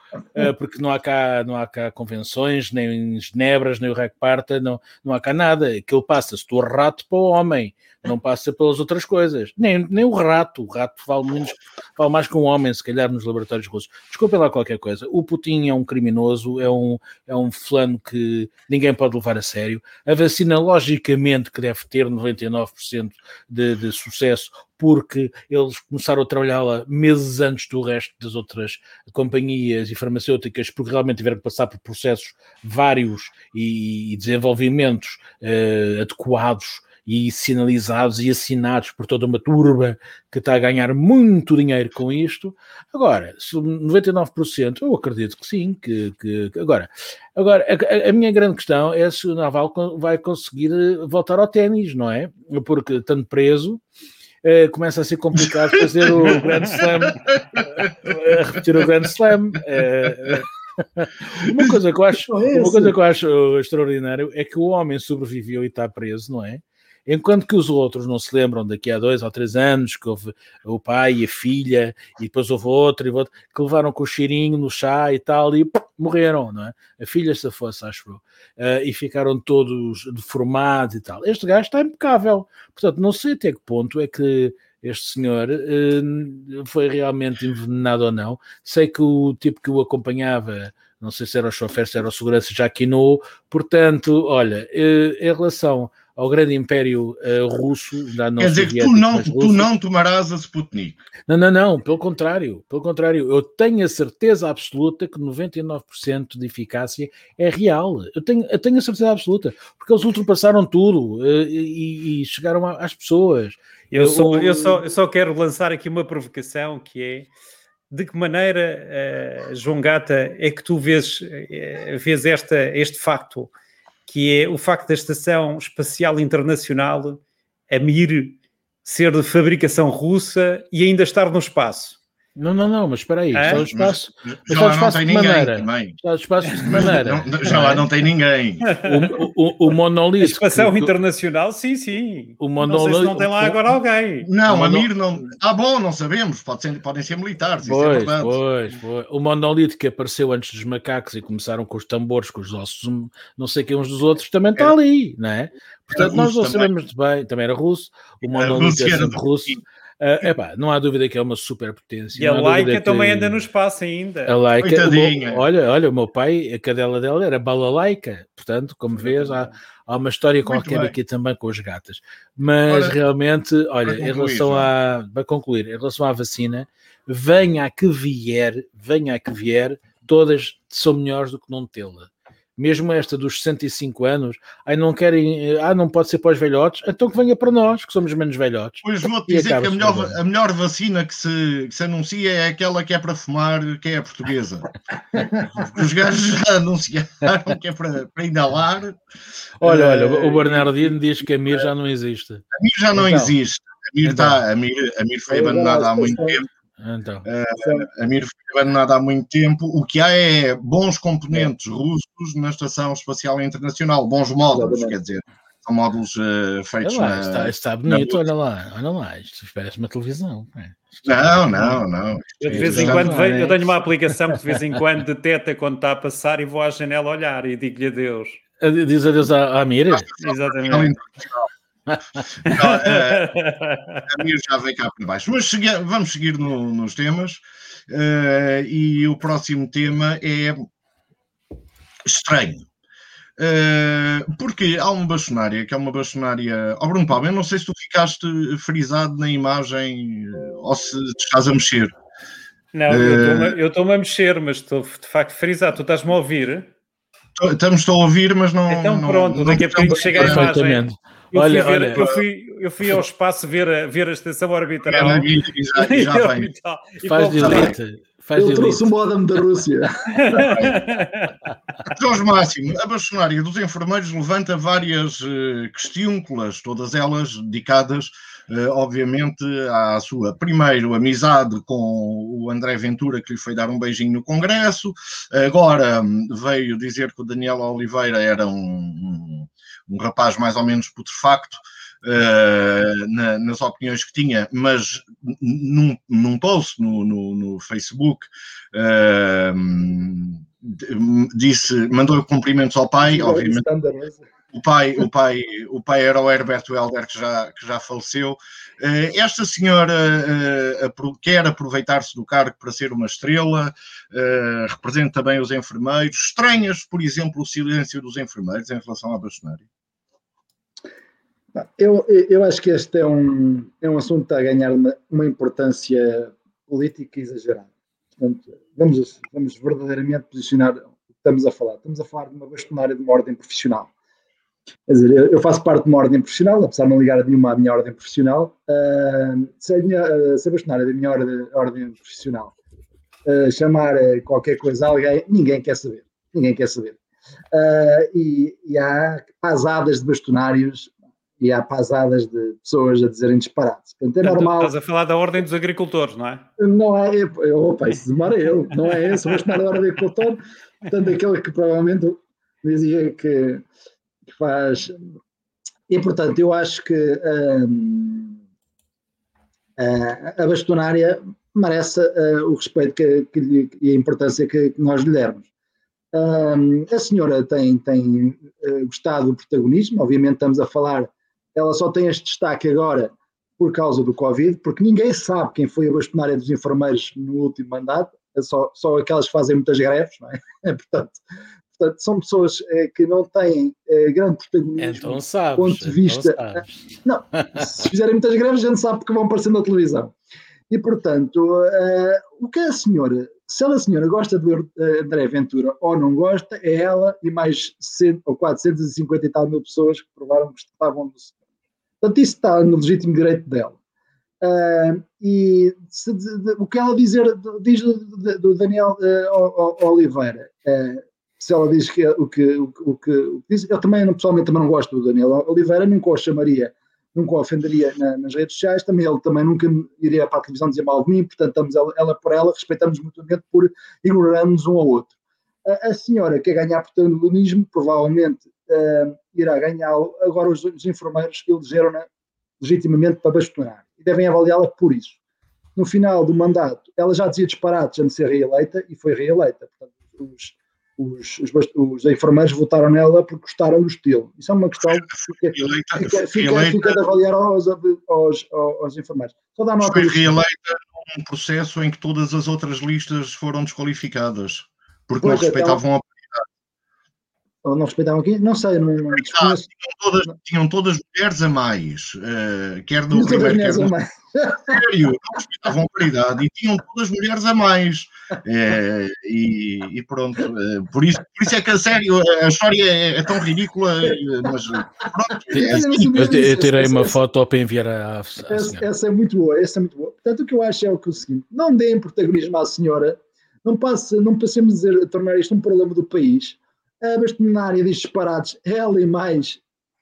porque não há, cá, não há cá convenções, nem genebras, nem o REC Parta, não, não há cá nada. Aquilo passa-se do rato para o homem não passa pelas outras coisas. Nem, nem o rato, o rato vale, menos, vale mais que um homem, se calhar, nos laboratórios russos. Desculpem lá qualquer coisa. O Putin é um criminoso, é um, é um fulano que ninguém pode levar a sério. A vacina, logicamente, que deve ter 99% de, de sucesso, porque eles começaram a trabalhá-la meses antes do resto das outras companhias e farmacêuticas, porque realmente tiveram que passar por processos vários e, e desenvolvimentos uh, adequados e sinalizados e assinados por toda uma turba que está a ganhar muito dinheiro com isto. Agora, 99%, eu acredito que sim, que, que, agora, agora a, a, minha grande questão é se o Naval vai conseguir voltar ao ténis, não é? Porque estando preso, Uh, começa a ser complicado fazer o *laughs* Grand Slam, uh, repetir o Grand Slam. Uh, *laughs* uma coisa que eu acho, uma coisa que eu acho extraordinário é que o homem sobreviveu e está preso, não é? Enquanto que os outros não se lembram daqui a dois ou três anos que houve o pai e a filha, e depois houve outro e outro, que levaram com o cheirinho no chá e tal, e morreram, não é? A filha se fosse, acho eu, uh, e ficaram todos deformados e tal. Este gajo está impecável. Portanto, não sei até que ponto é que este senhor uh, foi realmente envenenado ou não. Sei que o tipo que o acompanhava não sei se era o chofer, se era o segurança, já quinou. Portanto, olha, uh, em relação ao grande império uh, russo. Da Quer dizer que tu não, tu não tomarás a Sputnik. Não, não, não, pelo contrário, pelo contrário, eu tenho a certeza absoluta que 99% de eficácia é real. Eu tenho, eu tenho a certeza absoluta, porque eles ultrapassaram tudo uh, e, e, chegaram às pessoas. Eu, só, eu, só, eu só quero lançar aqui uma provocação que é de que maneira, uh, João Gata, é que tu vês, uh, vês esta, este facto que é o facto da Estação Espacial Internacional, a Mir, ser de fabricação russa e ainda estar no espaço. Não, não, não, mas espera aí, é? está no espaço, mas, está no espaço de maneira. Está no espaço de maneira. Não, já lá não tem ninguém. O, o, o monolito. A espação que, internacional, sim, sim. O monolito. Não sei se não tem lá agora alguém. Não, a Mir não. Ah, bom, não sabemos, Pode ser, podem ser militares. Pois, é pois, pois. O monolito que apareceu antes dos macacos e começaram com os tambores, com os ossos, não sei que uns dos outros, também está ali, não é? Portanto, nós não sabemos muito bem, também era russo, o monolito é sempre russo. Uh, epá, não há dúvida que é uma superpotência. E a Laika também anda no espaço ainda. A Laika, olha, olha, o meu pai, a cadela dela era balalaica, portanto, como vês, há, há uma história Muito qualquer bem. aqui também com as gatas. Mas Ora, realmente, olha, em relação a, para concluir, em relação à vacina, venha a que vier, venha a que vier, todas são melhores do que não tê-la mesmo esta dos 65 anos, aí não querem, ah, não pode ser para os velhotes, então que venha para nós, que somos menos velhotes. Pois vou-te dizer que a melhor, a melhor vacina que se, que se anuncia é aquela que é para fumar, que é a portuguesa. *laughs* Os gajos já anunciaram que é para, para inalar. Olha, uh, olha, o Bernardino diz que a MIR já não existe. A MIR já não então, existe. A MIR, então. está, a MIR, a MIR foi abandonada há muito tempo. Então. Uh, a Mir foi abandonada há muito tempo. O que há é bons componentes é. russos na Estação Espacial Internacional, bons módulos, Exatamente. quer dizer, são módulos uh, feitos lá, na, está, está bonito, na... olha lá, olha lá, isto parece uma televisão. É. Não, não, não. Eu de vez em quando vejo, eu tenho uma aplicação que de vez em *laughs* quando detecta quando está a passar e vou à janela olhar e digo-lhe adeus. Diz adeus à, à Mira? Exatamente. Não, é, a minha já veio cá para baixo. Mas vamos seguir no, nos temas. Uh, e o próximo tema é estranho. Uh, porque há uma bastonária, que é uma bastonária. Oh, Bruno Paulo, eu não sei se tu ficaste frisado na imagem ou se te estás a mexer. Não, uh, eu estou-me a mexer, mas estou de facto frisado. Tu estás-me a ouvir? Estamos a ouvir, mas não. Então pronto, não, daqui a pouco chega a imagem. Eu, olha, fui, ver, olha, eu, fui, eu fui ao espaço ver a, ver a estação orbital. É, e já, *laughs* e já vem. Faz delete. Faz Ele trouxe o modem da Rússia. *laughs* Jorge Máximo, a bastonária dos enfermeiros levanta várias uh, questiúnculas, todas elas dedicadas, uh, obviamente, à sua, primeiro, amizade com o André Ventura, que lhe foi dar um beijinho no Congresso, agora um, veio dizer que o Daniel Oliveira era um, um um rapaz mais ou menos putrefacto uh, na, nas opiniões que tinha, mas num, num post no, no, no Facebook uh, disse, mandou cumprimentos ao pai, obviamente. O pai, o, pai, o pai era o Herberto Helder, que já, que já faleceu. Uh, esta senhora quer aproveitar-se do cargo para ser uma estrela, representa também os enfermeiros. Estranhas, por exemplo, o silêncio dos enfermeiros em relação à bastonária? Eu, eu acho que este é um, é um assunto a ganhar uma, uma importância política exagerada. Portanto, vamos, vamos verdadeiramente posicionar o que estamos a falar. Estamos a falar de uma bastonária de uma ordem profissional. Quer dizer, eu faço parte de uma ordem profissional, apesar de não ligar nenhuma à minha ordem profissional. Uh, se, a minha, uh, se a bastonária da minha ordem, ordem profissional uh, chamar qualquer coisa a alguém, ninguém quer saber. Ninguém quer saber. Uh, e, e, há pasadas de bastonários e há pasadas de pessoas a dizerem disparates. Portanto, é normal. Estás a falar da ordem dos agricultores, não é? Não é, é opa, isso demora eu, não é esse, vou chamar da ordem do agricultor, portanto, aquele que provavelmente dizia que, que faz. E portanto, eu acho que hum, a, a bastonária merece uh, o respeito que, que, e a importância que, que nós lhe dermos. Um, a senhora tem, tem uh, gostado do protagonismo, obviamente estamos a falar ela só tem este destaque agora por causa do Covid, porque ninguém sabe quem foi a bastonária dos enfermeiros no último mandato, é só, só aquelas que fazem muitas greves, não é? *laughs* portanto, portanto, são pessoas é, que não têm é, grande protagonismo então sabes, do ponto de vista. Então *laughs* não, se fizerem muitas greves, a gente sabe porque vão aparecer na televisão. E, portanto, uh, o que a senhora, se a senhora gosta de André Ventura ou não gosta, é ela e mais 100, ou 450 e tal mil pessoas que provaram que estavam do Portanto, isso está no legítimo direito dela. Uh, e se, de, o que ela dizer, diz do, do Daniel uh, Oliveira, uh, se ela diz que, o, que, o, que, o que diz, eu também pessoalmente também não gosto do Daniel Oliveira, nunca o chamaria, nunca o ofenderia na, nas redes sociais, também ele também nunca iria para a televisão dizer mal de mim, portanto estamos ela, ela por ela, respeitamos mutuamente por ignorarmos um ao outro. A, senhora que é ganhar protagonismo, provavelmente irá ganhar. Agora, os, os enfermeiros elegeram-na legitimamente para bastonar e devem avaliá-la por isso. No final do mandato, ela já dizia disparates antes de ser reeleita e foi reeleita. Portanto, os, os, os, os, enfermeiros votaram nela porque gostaram do estilo. Isso é uma questão que fica, fica, fica, fica de avaliar aos, aos, aos, enfermeiros. Só dá nota foi reeleita num processo em que todas as outras listas foram desqualificadas porque pois não é, respeitavam a ou não respeitavam aqui? Não sei, não, não ah, tinham, todas, tinham todas mulheres a mais, uh, quer no primeiro, quer no sério, não respeitavam a paridade e tinham todas mulheres a mais. É, e, e, pronto, é, por, isso, por isso é que a sério, a história é, é tão ridícula, mas pronto. É assim. eu, eu, tirei uma foto para enviar à, à essa, essa, é muito boa, essa é muito boa. Portanto, o que eu acho é o, que o seguinte: não deem protagonismo à senhora, não, passe, não passemos a, dizer, a tornar isto um problema do país a diz disparados, ela e mais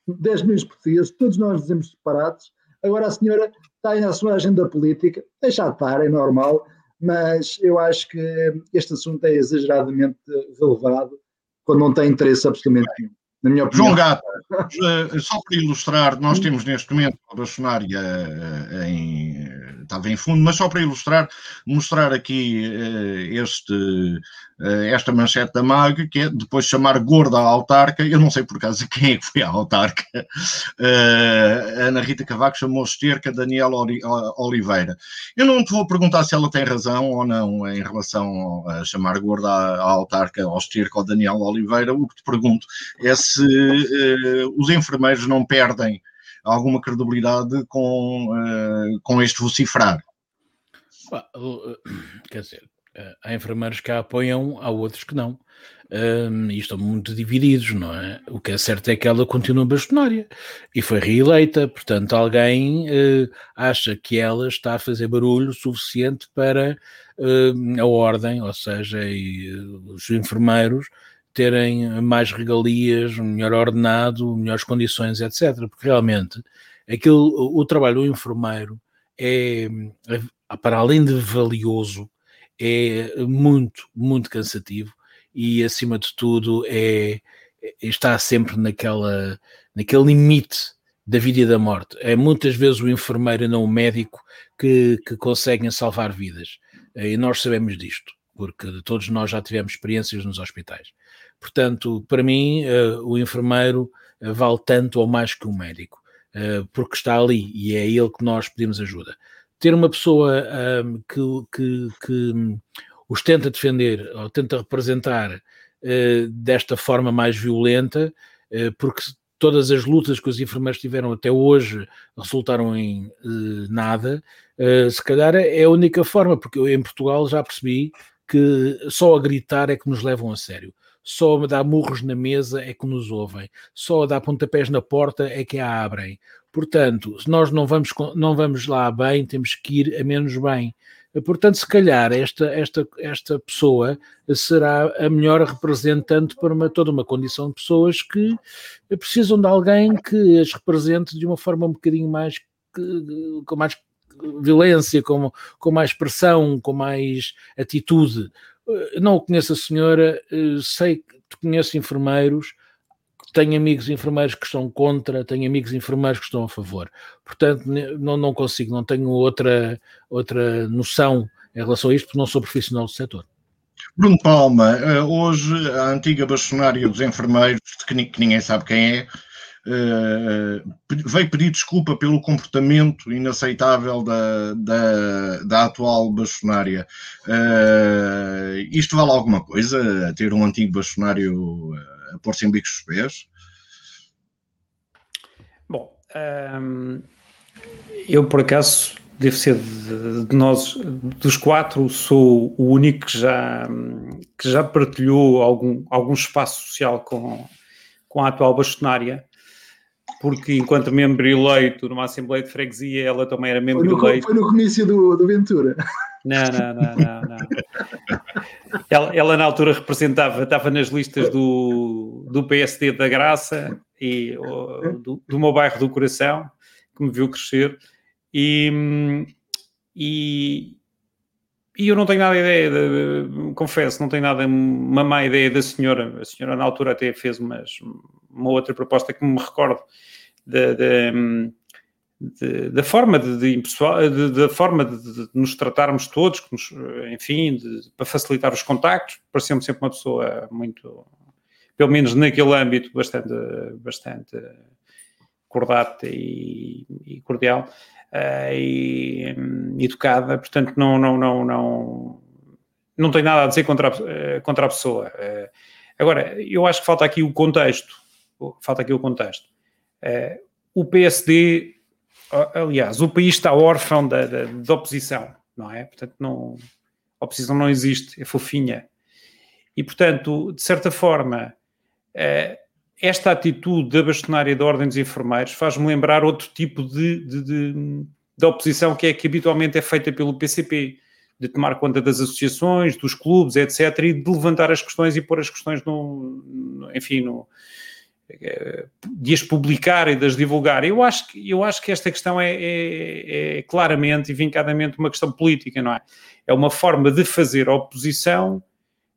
10 milhões de portugueses, todos nós dizemos disparados. Agora a senhora está na sua agenda política, deixa de estar, é normal, mas eu acho que este assunto é exageradamente relevado quando não tem interesse absolutamente nenhum. Na minha opinião. João Gato, eh, só para ilustrar, nós temos neste momento a bastonária eh, em estava em fundo, mas só para ilustrar, mostrar aqui uh, este, uh, esta manchete da MAG, que é depois chamar gorda a autarca, eu não sei por acaso *laughs* quem é que foi a autarca, uh, Ana Rita Cavaco chamou esterca Daniela Oliveira. Eu não te vou perguntar se ela tem razão ou não em relação a chamar gorda a autarca, ou esterca ou Daniela Oliveira, o que te pergunto é se os enfermeiros não perdem alguma credibilidade com, uh, com este vocifrar. Quer dizer, eh, há enfermeiros que a apoiam, há outros que não. Um, e estão muito divididos, não é? O que é certo é que ela continua bastonária e foi reeleita, portanto, alguém uh, acha que ela está a fazer barulho suficiente para uh, a ordem, ou seja, e, uh, os enfermeiros terem mais regalias, melhor ordenado, melhores condições, etc. Porque realmente aquilo, o trabalho do enfermeiro é, para além de valioso, é muito, muito cansativo e acima de tudo é, é está sempre naquela, naquele limite da vida e da morte. É muitas vezes o enfermeiro e não o médico que, que conseguem salvar vidas. E nós sabemos disto, porque todos nós já tivemos experiências nos hospitais. Portanto, para mim, uh, o enfermeiro uh, vale tanto ou mais que o médico, uh, porque está ali e é ele que nós pedimos ajuda. Ter uma pessoa que, que, que, os tenta defender ou tenta representar desta forma mais violenta, porque todas as lutas que os enfermeiros tiveram até hoje resultaram em nada, se calhar é a única forma, porque eu em Portugal já percebi que só a gritar é que nos levam a sério só a dar murros na mesa é que nos ouvem, só a dar pontapés na porta é que a abrem. Portanto, se nós não vamos, não vamos lá bem, temos que ir a menos bem. Portanto, se calhar esta, esta, esta pessoa será a melhor representante para uma, toda uma condição de pessoas que precisam de alguém que as represente de uma forma um bocadinho mais com mais violência, com, com mais pressão, com mais atitude. Eh, não conheço a senhora, eh, sei que conheço enfermeiros, tenho amigos enfermeiros que estão contra, tenho amigos enfermeiros que estão a favor. Portanto, não, não consigo, não tenho outra, outra noção em relação a isto, porque não sou profissional do setor. Bruno Palma, eh, hoje a antiga bastonária dos enfermeiros, que ninguém sabe quem é, veio pedir desculpa pelo comportamento inaceitável da, da, da atual bastonária. Uh, isto vale alguma coisa? Ter um antigo bastonário a pôr-se em bicos dos pés? Bom, ehm, eu por acaso devo ser de, de, nós, dos quatro, sou o único que já, que já partilhou algum, algum espaço social com, com a atual bastonária porque enquanto membro eleito numa Assembleia de Freguesia, ela também era membro foi no, eleito. Foi no comício do, do Ventura. Não, não, não, não. não. ela, ela, na altura representava, estava nas listas do, do PSD da Graça e do, do meu bairro do Coração, que me viu crescer, e, e, e eu não tenho nada ideia, de, confesso, não tenho nada, uma má ideia da senhora. A senhora na altura até fez umas, uma outra proposta que me recordo de, de, de, da forma de, de, de, da forma de, nos tratarmos todos, nos, enfim, para facilitar os contactos, pareceu-me sempre uma pessoa muito, pelo menos naquele âmbito, bastante, bastante cordata e, e cordial uh, e um, educada, portanto não, não, não, não, não tenho nada a dizer contra a, uh, contra a pessoa. Uh, agora, eu acho que falta aqui o contexto, falta aqui o contexto. o PSD, aliás, o país está órfão da, da, da oposição, não é? Portanto, não, a oposição não existe, é fofinha. E, portanto, de certa forma, esta atitude da bastonária da Ordem dos Enfermeiros faz-me lembrar outro tipo de, de, de, de, oposição que é que habitualmente é feita pelo PCP, de tomar conta das associações, dos clubes, etc., e de levantar as questões e pôr as questões no, no enfim, no, eh, de as publicar e de as divulgar. Eu acho que, eu acho que esta questão é, é, é claramente e vincadamente uma questão política, não é? É uma forma de fazer oposição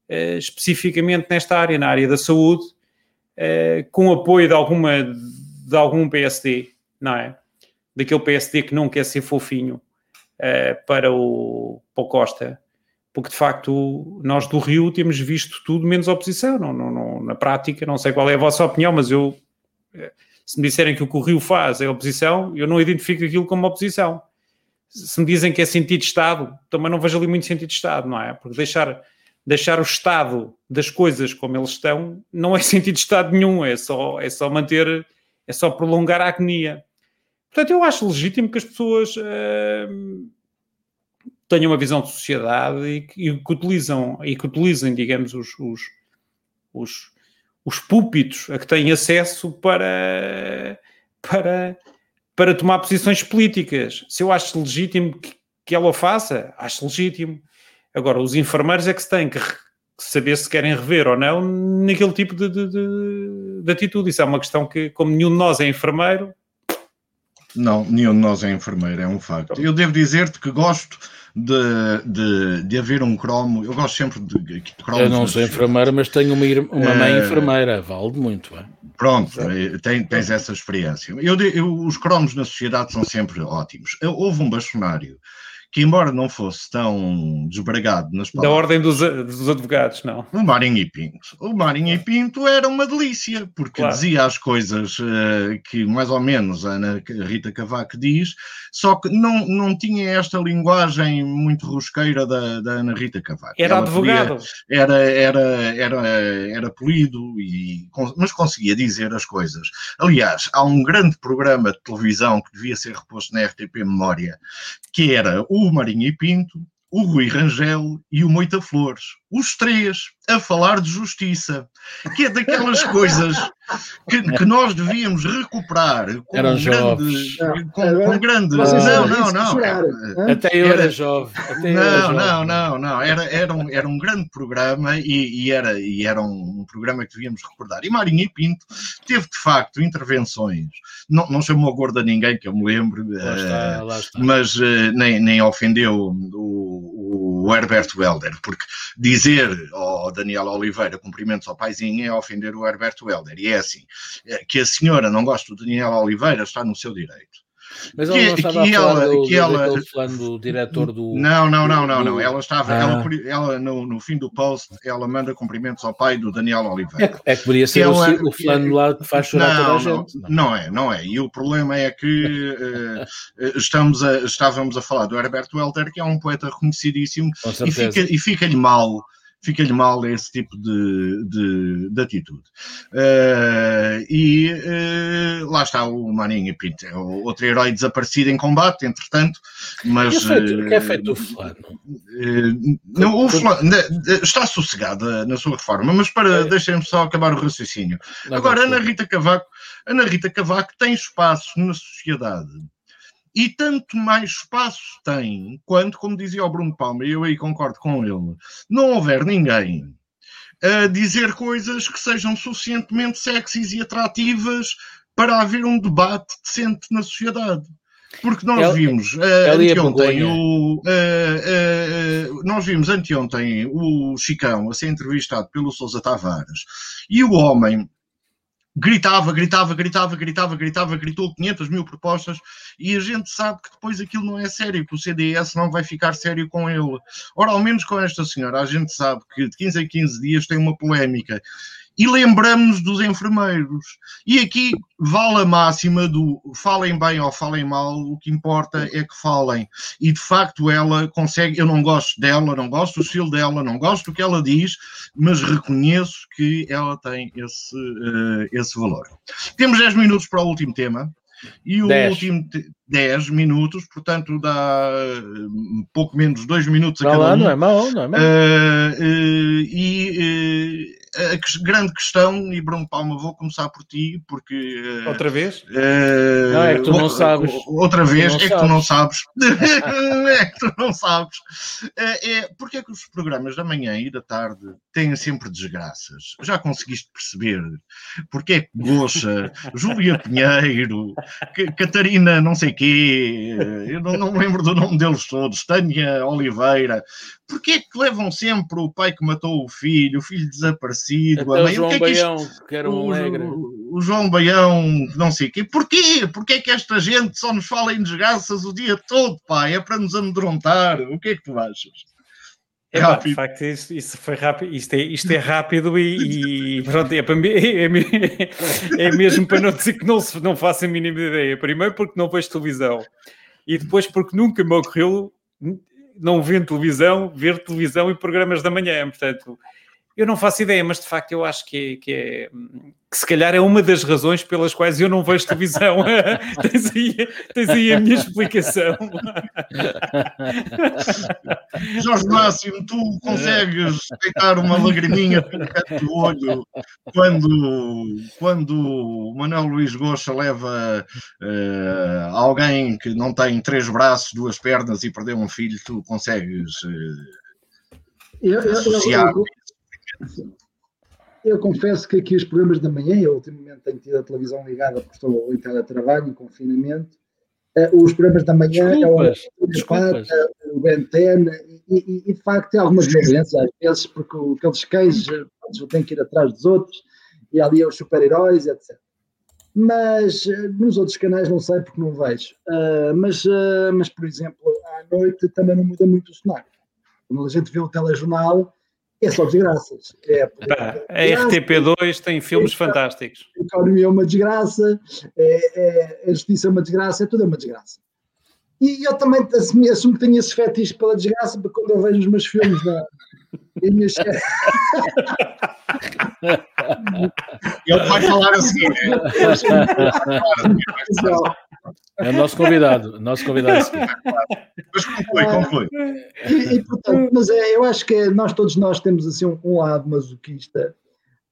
eh, especificamente nesta área, na área da saúde, uh, com apoio de, alguma, de algum PSD, não é? Daquele PSD que não quer ser fofinho uh, para, o, para o Costa, porque de facto nós do Rio temos visto tudo menos oposição, não, não, não, na prática, não sei qual é a vossa opinião, mas eu, se me disserem que o que o Rio faz é oposição, eu não identifico aquilo como oposição. Se me dizem que é sentido de Estado, também não vejo ali muito sentido de Estado, não é? Porque deixar deixar o estado das coisas como eles estão não é *laughs* sentido de estado nenhum, é só, é só manter, é só prolongar a agonia. Portanto, eu acho legítimo que as pessoas uh, tenham uma visão de sociedade e que, e que, utilizam, e que utilizem, digamos, os, os, os, os púlpitos a que têm acesso para, para, para tomar posições políticas. Se eu acho legítimo que, que ela o faça, acho legítimo. Agora, os enfermeiros é que se têm que saber se querem rever ou não naquele tipo de, de, de, de atitude. Isso é uma questão que, como nenhum de nós é enfermeiro. Não, nenhum de nós é enfermeiro, é um facto. Eu devo dizer-te que gosto de, de, de haver um cromo. Eu gosto sempre de, de cromos. Eu não sou enfermeira, mas tenho uma, uma mãe é... enfermeira, vale muito. É? Pronto, é, tem, tens essa experiência. Eu, eu, os cromos na sociedade são sempre ótimos. Houve um bastonário que, embora não fosse tão desbragado nas palavras... Da ordem dos, dos advogados, não. O Marinho e Pinto. O Marinho e Pinto era uma delícia, porque claro. dizia as coisas uh, que mais ou menos a Ana Rita Cavaco diz, só que não, não tinha esta linguagem muito rusqueira da, da Ana Rita Cavaco. Era Ela advogado. Podia, era, era, era, era polido, e, mas conseguia dizer as coisas. Aliás, há um grande programa de televisão que devia ser reposto na RTP Memória, que era o o Marinho e Pinto, o Rui Rangel e o Moita Flores. Os três a falar de justiça, que é daquelas coisas que, que nós devíamos recuperar com Eram grande, com, com grande. Não, não, não. Até eu era, jovem. Até não, era jovem. não, não, não. Era, era, um, era um grande programa e, e era, e era um, programa que devíamos recordar. E Marinho e Pinto teve de facto intervenções. Não, não chamou gorda ninguém, que eu me lembro, lá está, lá está. mas uh, nem, nem ofendeu o, o Herbert Welder, porque dizer ao Daniel Oliveira cumprimentos ao paizinho é ofender o Herbert Welder. E é assim, é, que a senhora não gosta do Daniel Oliveira está no seu direito. Mas ela não estava que a falar ela, do, que ela, do diretor do... Não, não, não, não, não. Ela estava, ah. ela, ela no, no, fim do post, ela manda cumprimentos ao pai do Daniel Oliveira. É, é que poderia ser o, ela, o fulano lá que faz chorar não, toda a gente. Não, não, é, não é. E o problema é que uh, estamos a, estávamos a falar do Herbert Welter, que é um poeta reconhecidíssimo, e fica-lhe fica mal fica-lhe mal esse tipo de, de, de atitude. Uh, e uh, lá está o Maninho Pinto, é outro herói desaparecido em combate, entretanto, mas... O que é feito, que é feito o fulano? Não, o fulano está sossegado na sua reforma, mas para, é. deixem-me só acabar o raciocínio. Não, Agora, Ana Rita Cavaco, Ana Rita Cavaco tem espaço na sociedade e tanto mais espaço tem quanto, como dizia o Bruno Palma, e eu aí concordo com ele, não houver ninguém a dizer coisas que sejam suficientemente sexys e atrativas para haver um debate decente na sociedade. Porque nós vimos uh, anteontem o, uh, uh, nós vimos anteontem o Chicão a ser entrevistado pelo Sousa Tavares e o homem gritava, gritava, gritava, gritava, gritava, gritou 500 mil propostas e a gente sabe que depois aquilo não é sério, que o CDS não vai ficar sério com ele. Ora, ao menos com esta senhora, a gente sabe que de 15 em 15 dias tem uma polémica e lembramos dos enfermeiros. E aqui vale a máxima do falem bem ou falem mal, o que importa é que falem. E de facto ela consegue, eu não gosto dela, não gosto do estilo dela, não gosto do que ela diz, mas reconheço que ela tem esse, uh, esse valor. Temos 10 minutos para o último tema. E o dez. último 10 minutos, portanto dá um, pouco menos de 2 minutos a cada um. Não é mau, não é mau. Uh, uh, e a grande questão, e Bruno Palma, vou começar por ti, porque. Outra vez? Uh, não, é que tu não sabes. Outra *laughs* vez, é que tu não sabes. é que tu não sabes. É, porque é que os programas da manhã e da tarde têm sempre desgraças? Já conseguiste perceber? Porque é que Goxa, Júlia Pinheiro, Catarina não sei quê, eu não, não me lembro do nome deles todos, Tânia Oliveira, Porquê é que levam sempre o pai que matou o filho, o filho desaparecido, Até a mãe? O João que é que Baião, que era um o, alegre. O, o, João Baião, não sei o quê. Porquê? Porquê é que esta gente só nos fala em desgraças o dia todo, pai? É para nos amedrontar. O que é que tu achas? É rápido. de facto, isso, isso, foi rápido. Isto é, isto é rápido e, e *laughs* pronto, é, para mim, é, é, é, mesmo para não dizer que não, não faço a mínima ideia. Primeiro porque não vejo televisão e depois porque nunca me ocorreu não vendo televisão, ver televisão e programas da manhã. Portanto, eu não faço ideia, mas de facto eu acho que, é, que, é, que se calhar é uma das razões pelas quais eu não vejo televisão. *laughs* *laughs* tens, aí, tens aí a minha explicação. Jorge Máximo, tu consegues deitar uma lagriminha do olho quando, quando o Manuel Luís Goxa leva uh, alguém que não tem três braços, duas pernas e perdeu um filho, tu consegues uh, eu, eu. Eu, eu confesso que aqui os programas da manhã, eu ultimamente tenho tido a televisão ligada porque estou em teletrabalho, em confinamento. Uh, os programas da manhã desculpas, é o, desculpas. o Ben 10 e, e, de facto tem algumas violências às vezes, porque aqueles cães têm que ir atrás dos outros e ali é os super-heróis, etc. Mas uh, nos outros canais não sei porque não vejo. Uh, mas, mas, por exemplo, à noite também não muda muito o cenário. Quando a gente vê o telejornal, é só desgraças. É, a RTP2 tem filmes é, fantásticos. A economia é uma desgraça, é, é, a justiça é uma desgraça, é tudo é uma desgraça. E eu também assumo, assumo que tenho esses fetiches pela desgraça, porque quando eu vejo os meus filmes na, minhas... Ele vai falar assim, né? É o nosso convidado, nosso convidado. *laughs* Mas conclui, conclui. E, e, portanto, mas é, eu acho que nós todos nós temos assim um, um lado masoquista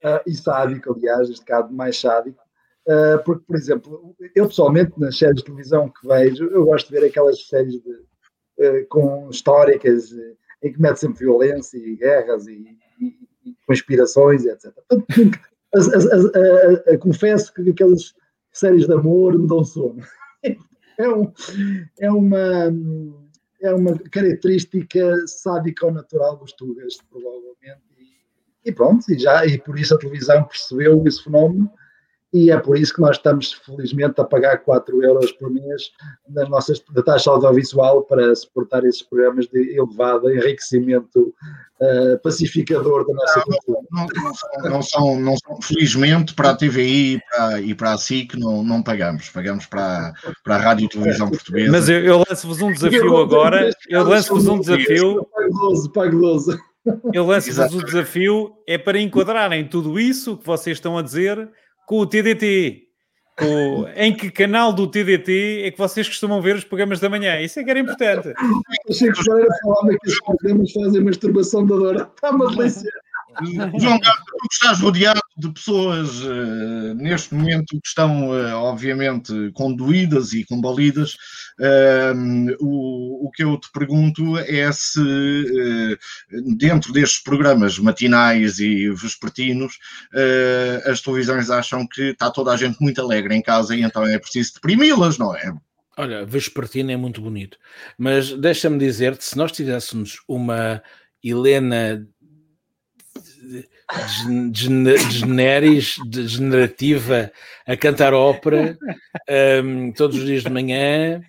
uh, e sádico, aliás, este caso mais sádico, uh, porque, por exemplo, eu pessoalmente nas séries de televisão que vejo, eu gosto de ver aquelas séries de, uh, com históricas em que mete sempre violência e guerras e, e, e conspirações, etc. Portanto, *laughs* confesso que aquelas séries de amor me dão sono. *laughs* é, um, é, uma, é uma característica sádica ou natural dos tugas, provavelmente. E, e, pronto, e, já, e por isso a televisão percebeu esse fenómeno e é por isso que nós estamos, felizmente, a pagar 4 euros por mês nas nossas, da taxa audiovisual para suportar esses programas de elevado enriquecimento uh, pacificador da nossa não, cultura. Não, não, são, não, são, não são, felizmente, para a TVI e para, e para a SIC não, não pagamos, pagamos para, para a Rádio e Televisão Portuguesa. Mas eu, eu lanço-vos um desafio agora, eu lanço-vos um desafio. Pago 12, pago 12. Eu lanço-vos o desafio, é para enquadrarem tudo isso que vocês estão a dizer com o TDT. Com, em que canal do TDT é que vocês costumam ver os programas da manhã? Isso é que era importante. Achei que era falar que os programas fazem masturbação da Dora. Está-me a João Gato, tu estás rodeado de pessoas uh, neste momento que estão, uh, obviamente, conduídas e combalidas. Uh, o, o que eu te pergunto é se, dentro destes programas matinais e vespertinos, as televisões acham que está toda a gente muito alegre em casa e então é preciso deprimi-las, não é? Olha, vespertino é muito bonito, mas deixa-me dizer-te, se nós tivéssemos uma Helena generis, degenerativa a cantar ópera um, todos os dias de manhã,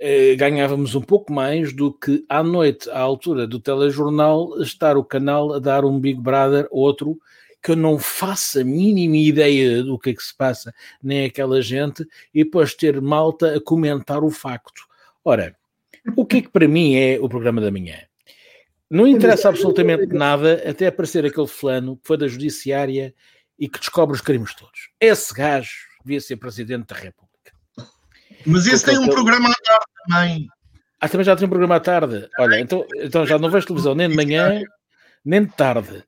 uh, ganhávamos um pouco mais do que à noite, à altura do telejornal, estar o canal a dar um Big Brother, outro, que eu não faço a mínima ideia do que é que se passa, nem aquela gente, e depois ter malta a comentar o facto. Ora, o que é que para mim é o programa da manhã? Não interessa absolutamente nada até aparecer aquele fulano que foi da judiciária e que descobre os crimes todos. Esse gajo devia ser presidente da República. Mas esse Porque tem um programa à tarde também. Ah, também já tem um programa à tarde. Olha, então, então já não vejo televisão nem de manhã, nem de tarde.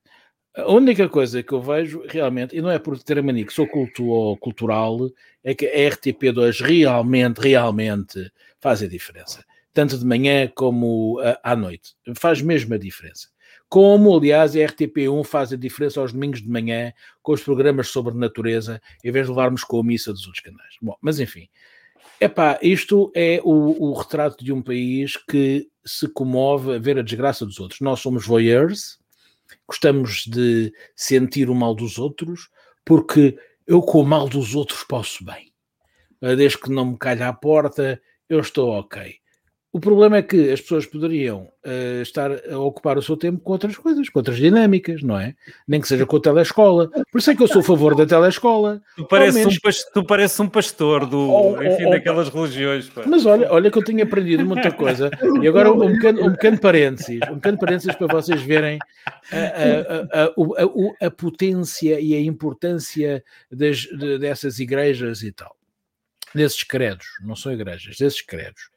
A única coisa que eu vejo realmente, e não é por ter a mania que sou culto ou cultural, é que a RTP2 realmente, realmente faz a diferença tanto de manhã como à noite. Faz mesmo a diferença. Como, aliás, a RTP1 faz a diferença aos domingos de manhã com os programas sobre natureza, em vez de levarmos com a missa dos outros canais. Bom, mas enfim. Epá, isto é o, o retrato de um país que se comove a ver a desgraça dos outros. Nós somos voyeurs, gostamos de sentir o mal dos outros, porque eu com o mal dos outros posso bem. Desde que não me calhe à porta, eu estou ok. O problema é que as pessoas poderiam uh, estar a ocupar o seu tempo com outras coisas, com outras dinâmicas, não é? Nem que seja com a telescola. Por isso é que eu sou a favor da telescola. Tu pareces, um, pastor, tu pareces um pastor do, oh, enfim, oh, daquelas religiões. Pá. Mas olha, olha que eu tenho aprendido muita coisa. E agora um pequeno, um pequeno parênteses, um pequeno parênteses para vocês verem a, a, a, a potência e a importância das, de, dessas igrejas e tal. Desses credos, não são igrejas, desses credos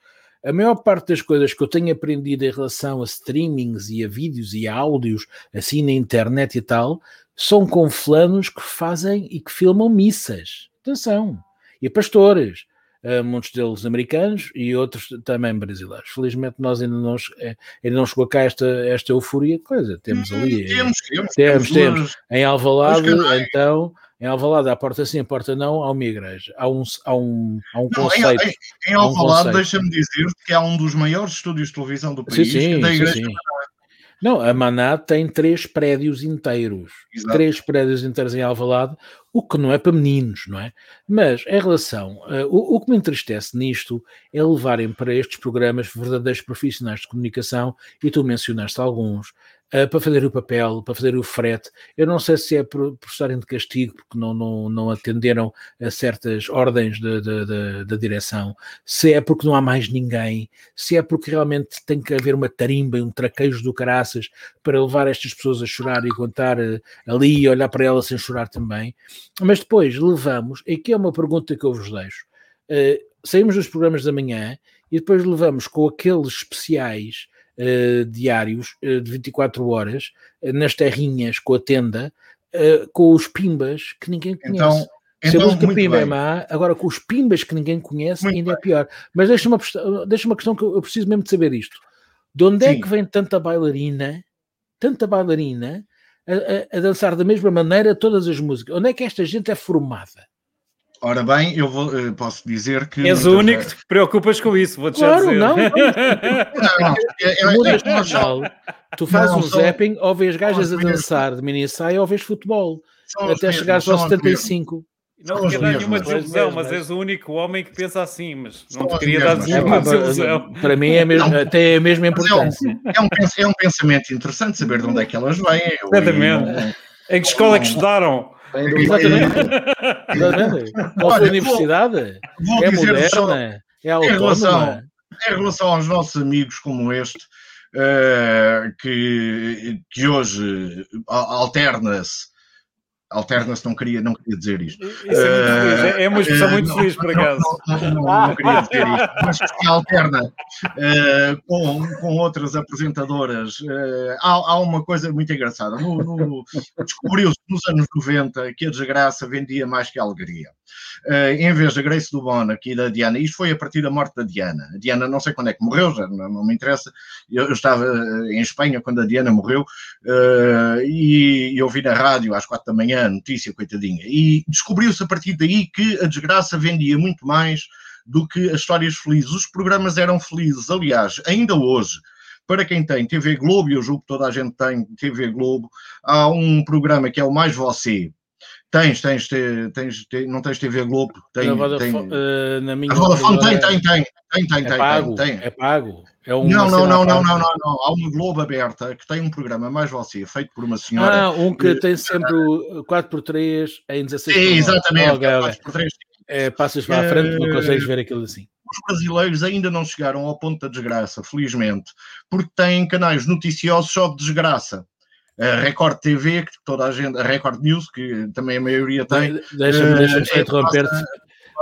a maior parte das coisas que eu tenho aprendido em relação a streamings e a vídeos e a áudios, assim na internet e tal, são com fulanos que fazem e que filmam missas. Atenção! E pastores. Uh, muitos deles americanos e outros também brasileiros. Felizmente nós ainda não, eh, ainda não chegou cá esta, esta euforia. Coisa, temos hum, ali. Temos, temos, temos, temos. Em Alvalade, então, em Alvalade, à porta sim, à porta não, há uma igreja. Há um, há um, há um não, conceito. Em, em Alvalade, um deixa-me dizer que há um dos maiores estúdios de televisão do país, sim, sim, da igreja. Sim, sim. Não, a Maná tem três prédios inteiros. Exato. Três prédios inteiros em Alvalade, o que não é para meninos, não é? Mas, em relação... Uh, o, o, que me entristece nisto é levarem para estes programas verdadeiros profissionais de comunicação, e tu mencionaste alguns, uh, para fazer o papel, para fazer o frete. Eu não sei se é por, por estarem de castigo, porque não, não, não atenderam a certas ordens da direção, se é porque não há mais ninguém, se é porque realmente tem que haver uma tarimba e um traquejo do caraças para levar estas pessoas a chorar e contar uh, ali e olhar para elas sem chorar também. Mas depois levamos, e aqui é uma pergunta que eu vos deixo. Uh, saímos dos programas da manhã e depois levamos com aqueles especiais uh, diários uh, de 24 horas uh, nas terrinhas com a tenda, com os pimbas que ninguém conhece. Então, então, que a pimba é má, agora com os pimbas que ninguém conhece muito ainda é bem. é pior. Mas deixa-me uma, deixa uma questão que eu preciso mesmo de saber isto. De onde é Sim. é que vem tanta bailarina, tanta bailarina, a, a, a, dançar da mesma maneira todas as músicas? Onde é que esta gente é formada? Ora bem, eu vou, eh, posso dizer que. És o único que te preocupas com isso, vou-te claro, dizer. Não, não. não é, é, tu fazes um zapping, ou vês gajas a dançar de mini saia ou vês futebol. Até chegares aos 75. Não quer dar nenhuma desilusão, mas és o único homem que pensa assim, mas não te queria dar nenhuma desilusão. Para mim é mesmo, até a mesma importância. É um, é um pensamento interessante saber de onde é que elas vêm. Exatamente. Em que escola é que estudaram? Exatamente. Exatamente. Qual foi a universidade? Vou, é moderna? É autónoma? Em relação, em relação aos nossos amigos como este, uh, que, que hoje alterna-se alterna-se, não queria, não queria dizer isto. Isso é, muito feliz. é uma expressão muito feliz, por acaso. Não, não, não, não, queria dizer isto, mas se alterna uh, com, com outras apresentadoras. Uh, há, há, uma coisa muito engraçada. No, no, Descobriu-se nos anos 90 que a desgraça vendia mais que a alegria. Uh, em vez da Grace aqui e da Diana, isto foi a partir da morte da Diana. A Diana não sei quando é que morreu, já não, não me interessa. Eu, eu, estava em Espanha quando a Diana morreu e, e ouvi na rádio às quatro da manhã a notícia, coitadinha. E descobriu-se a partir daí que a desgraça vendia muito mais do que as histórias felizes. Os programas eram felizes. Aliás, ainda hoje, para quem tem TV Globo, e eu julgo que toda a gente tem TV Globo, há um programa que é o Mais Você. Tens, tens, tens, tens, não tens TV Globo? Tem, Na tem, Vodafone, eh, na minha a Vodafone tem, tem, tem, tem, tem, É tem, pago, tem, tem. é pago. É uma Não, não, não, à não, não, não, não. Há uma Globo aberta que tem um programa mais você, feito por uma senhora. Ah, um que tem sempre o 4x3 em 16 Sim, exatamente. Quatro por três. É, passas para a frente, não Eh, consegues ver aquilo assim. Os brasileiros ainda não chegaram ao ponto da desgraça, felizmente, porque têm canais noticiosos só de desgraça. A Record TV, que toda a gente, a Record News, que também a maioria tem. Deixa-me eh, deixa é interromper-te.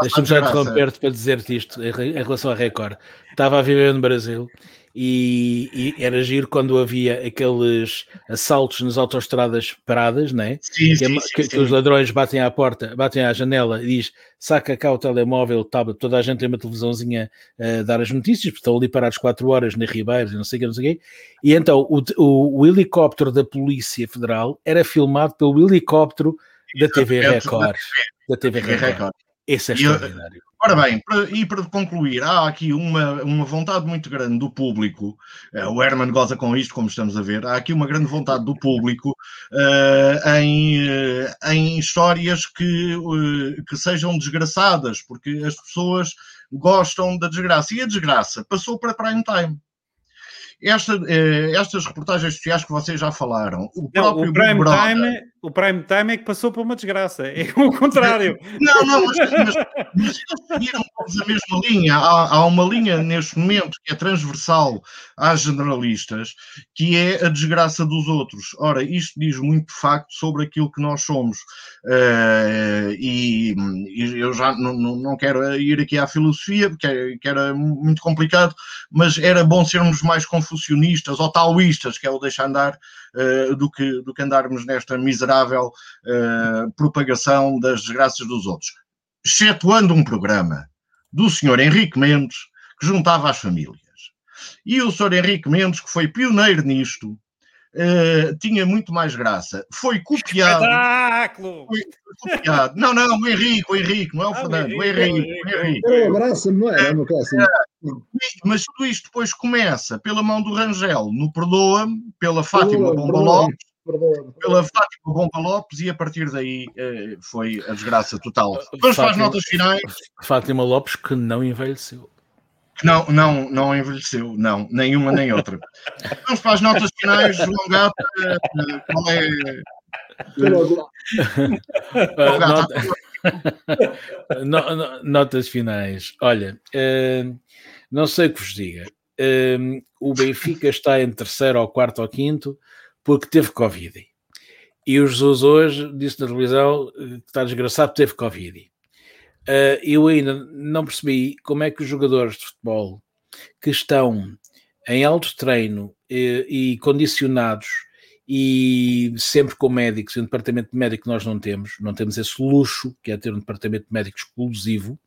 Deixa-me desgraça. interromper-te para dizer-te isto em relação à Record. Estava a viver no Brasil e, e era giro quando havia aqueles assaltos nas autoestradas paradas, né? Sim, que, sim, que- sim, que os ladrões batem à porta, batem à janela e diz saca cá o telemóvel, tablet, toda a gente tem uma televisãozinha a dar as notícias, porque estão ali parados 4 horas na Ribeiros e não sei o que, não sei o quê. E então o, o- o helicóptero da Polícia Federal era filmado pelo helicóptero da TV Record. Da TV Record. Esse é E eu- extraordinário. Ora bem, para- e para concluir, há aqui uma, uma vontade muito grande do público, eh, o Herman goza com isto, como estamos a ver, há aqui uma grande vontade do público eh, em, eh, em histórias que, que sejam desgraçadas, porque as pessoas gostam da desgraça. E a desgraça passou para prime time. Esta, eh, estas reportagens sociais que vocês já falaram, o Não, próprio o, Big prime Brother- time, o prime time é que passou por uma desgraça. É o contrário. Não, não, mas, mas, mas eles seguiram todos a mesma linha. Há, há uma linha neste momento que é transversal às generalistas, que é a desgraça dos outros. Ora, isto diz muito facto sobre aquilo que nós somos. Eh, e, e eu já não, não, não quero ir aqui à filosofia, porque é- que era muito complicado, mas era bom sermos mais confucionistas ou taoístas, que é o deixar andar, eh, do, que, do que andarmos nesta miserável eh, propagação das desgraças dos outros. Excetuando um programa do senhor Henrique Mendes, que juntava as famílias. E o senhor Henrique Mendes, que foi pioneiro nisto, eh, tinha muito mais graça. Foi copiado. Espetáculo! copiado. Não, não, o Henrique, o Henrique, não é o Ah, o Fernando, o Henrique, Henrique, o o Henrique. Era um abraço, não é? Uma coisa assim. Mas tudo isto depois começa pela mão do Rangel, no Perdoa-me, pela Fátima Bomba. Lopes, pela Fátima Bomba Lopes e a partir daí eh, foi a desgraça total. Vamos para as Fátima- notas finais. Fátima Lopes que não envelheceu. Não, não, não envelheceu, não, nenhuma nem outra. Vamos para as notas finais, João Gata, eh, qual é? Ah, João Gata, *laughs* *laughs* no- no- notas finais. Olha, eh, não sei o que vos diga. Eh, o Benfica está em terceiro ou quarto ou quinto porque teve Covid. E o Jesus hoje disse na televisão eh, que está desgraçado teve Covid. Eh, eu ainda não percebi como é que os jogadores de futebol que estão em alto treino eh, e condicionados e sempre com médicos, e um departamento de médico nós não temos, não temos esse luxo, que é ter um departamento de médico exclusivo,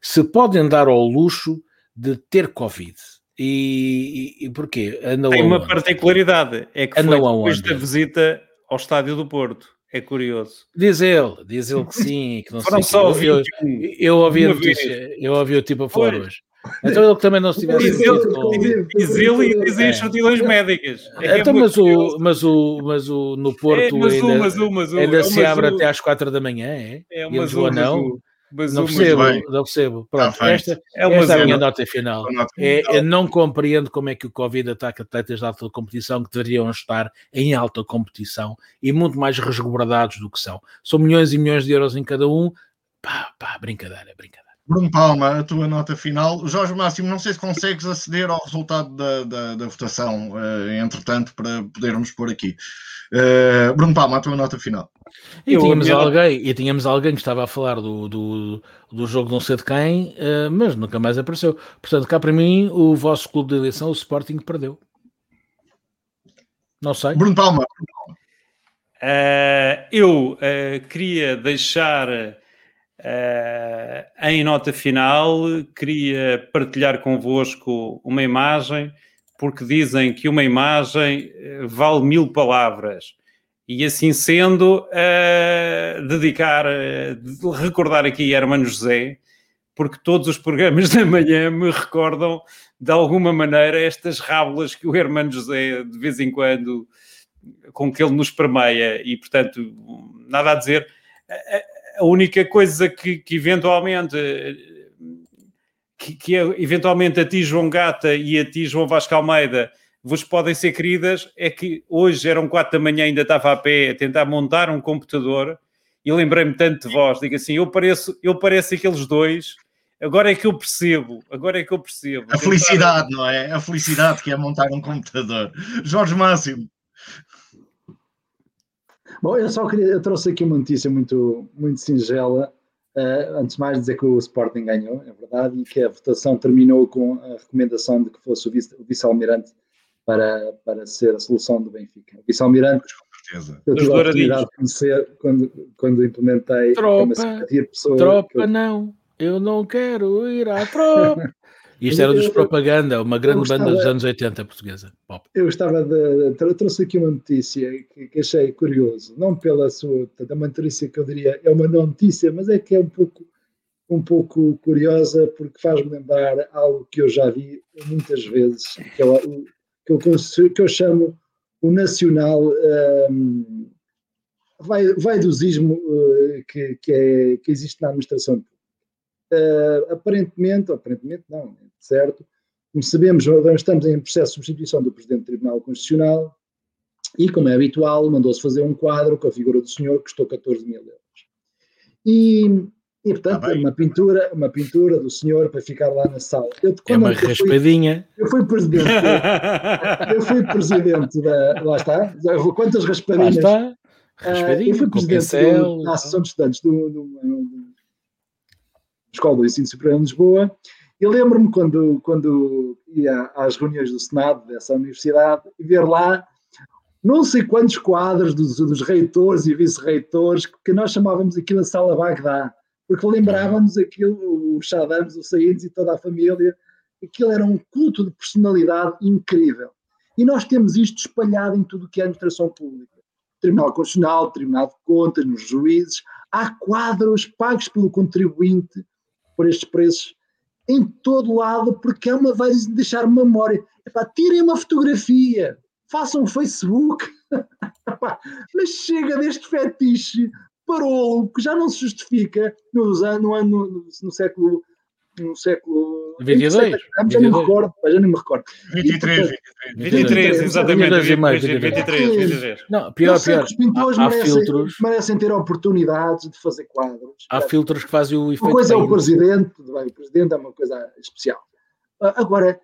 se podem dar ao luxo de ter Covid. E, e, e porquê? Andam Tem uma particularidade, é que Andam foi depois da visita ao estádio do Porto. É curioso. Diz ele, diz ele que sim, que não Foram sei só o quê. eu, 21. eu, eu ouvi a notícia, eu ouvi o tipo a falar hoje. Então ele que também não se tivesse Diz ele, diz- ele e dizem as É. certidões médicas. É que é Então, muito mas o, mas o, mas o no É, Porto mas o, ainda, mas o, mas o, ainda é se mas abre o- até às quatro da manhã, é? É uma eles vão não? Não Não mas percebo, não percebo. Pronto, feito. esta, É uma esta é a minha nota final. É, final. eu não compreendo como é que o Covid ataca atletas de alta competição que deveriam estar em alta competição e muito mais resguardados do que são. São milhões e milhões de euros em cada um. Pá, pá, brincadeira, brincadeira. Bruno Palma, a tua nota final. Jorge Máximo, não sei se consegues aceder ao resultado da, da, da votação, eh, entretanto, para podermos pôr aqui. Eh, Bruno Palma, a tua nota final. E Eu, tínhamos, a minha- alguém, e tínhamos alguém que estava a falar do, do, do jogo não sei de quem, eh, mas nunca mais apareceu. Portanto, cá para mim, o vosso clube de eleição, o Sporting, perdeu. Não sei. Bruno Palma, Uh, eu uh, queria deixar uh, em nota final, queria partilhar convosco uma imagem, porque dizem que uma imagem uh, vale mil palavras. E assim sendo, uh, dedicar, uh, recordar aqui Hermano José, porque todos os programas *laughs* da manhã me recordam de alguma maneira estas rábulas que o Hermano José de vez em quando com que ele nos permeia e portanto nada a dizer a única coisa que, que eventualmente que, que é, eventualmente a ti João Gata e a ti João Vasco Almeida vos podem ser queridas é que hoje eram quatro da manhã ainda estava a pé a tentar montar um computador e lembrei-me tanto de vós, digo assim, eu pareço, eu pareço aqueles dois Agora é que eu percebo, agora é que eu percebo. A felicidade, não é? A felicidade que é montar um computador. Jorge Máximo. Bom, eu só queria, eu trouxe aqui uma notícia muito, muito singela. Uh, antes de mais dizer que o Sporting ganhou, é verdade, e que a votação terminou com a recomendação de que fosse o vice-almirante para, para ser a solução do Benfica. O vice-almirante, eu tive a oportunidade de conhecer quando, quando implementei tropa, uma pessoa. Tropa eu, não eu não quero ir à tropa. *laughs* Isto era dos Propaganda, uma grande gostava, banda dos anos 80 portuguesa. Pop. Eu estava de. Eu trouxe aqui uma notícia que, que, achei curioso, não pela sua. É uma notícia que eu diria, é uma não notícia, mas é que é um pouco, um pouco curiosa porque faz-me lembrar algo que eu já vi muitas vezes, que, é o, que, eu, que eu chamo o nacional. Um, vai, vai do ismo uh, que, que, é, que existe na administração pública uh, aparentemente, aparentemente não, certo, como sabemos, estamos em processo de substituição do Presidente do Tribunal Constitucional e, como é habitual, mandou-se fazer um quadro com a figura do senhor que custou 14 mil euros. E, e portanto, ah, uma pintura, uma pintura do senhor para ficar lá na sala. Eu, é uma eu raspadinha. Fui, eu fui presidente. eu fui presidente da. Lá está. Quantas raspadinhas? Lá está. Raspadinha, uh, eu fui presidente da Associação de Estudantes do, do, do, Escola do Ensino Superior em Lisboa, e lembro-me quando, quando ia às reuniões do Senado dessa universidade e ver lá não sei quantos quadros dos, dos reitores e vice-reitores que nós chamávamos aquilo a Sala Bagdá, porque lembrávamos aquilo, os Chadams, os Saídos e toda a família, aquilo era um culto de personalidade incrível. E nós temos isto espalhado em tudo o que é administração pública. Tribunal Constitucional, Tribunal de Contas, nos juízes, há quadros pagos pelo contribuinte por estes preços em todo lado, porque é uma vai deixar memória. Epá, tirem uma fotografia, façam um Facebook, *laughs* mas chega deste fetiche parou, que já não se justifica no, no, no, no século no século 22, já não me recordo, já não me recordo. 23, 23, 23 exatamente. 23, 23, 23. Não, pior, pior. Os pintores há, merecem, filtros, merecem ter oportunidades de fazer quadros. Há filtros que fazem o efeito. Uma coisa é o presidente, bem, o presidente é uma coisa especial. Ah, agora,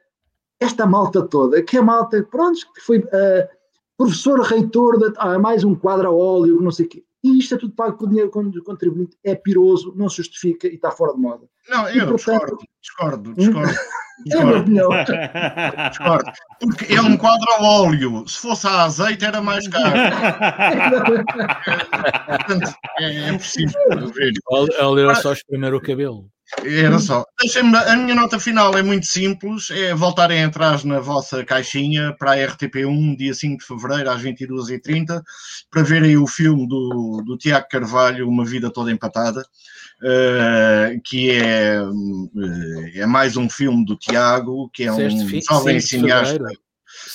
esta malta toda, que é malta, pronto, que foi uh, professor reitor, de, ah, mais um quadro a óleo, não sei o quê. E isto é tudo pago por dinheiro do contribuinte, é piroso, não se justifica e está fora de moda. Não, eu e, portanto, discordo, discordo, discordo. *laughs* discordo. É discordo. Porque é um quadro a óleo, se fosse a azeite era mais caro. *laughs* portanto, é, é preciso ver. Óleo era só espremer o cabelo. Era só. a minha nota final é muito simples: é voltarem atrás na vossa caixinha para a RTP1, dia 5 de fevereiro, às 22h30, para verem o filme do, do Tiago Carvalho, Uma Vida Toda Empatada, uh, que é, é mais um filme do Tiago, que é um jovem cineasta.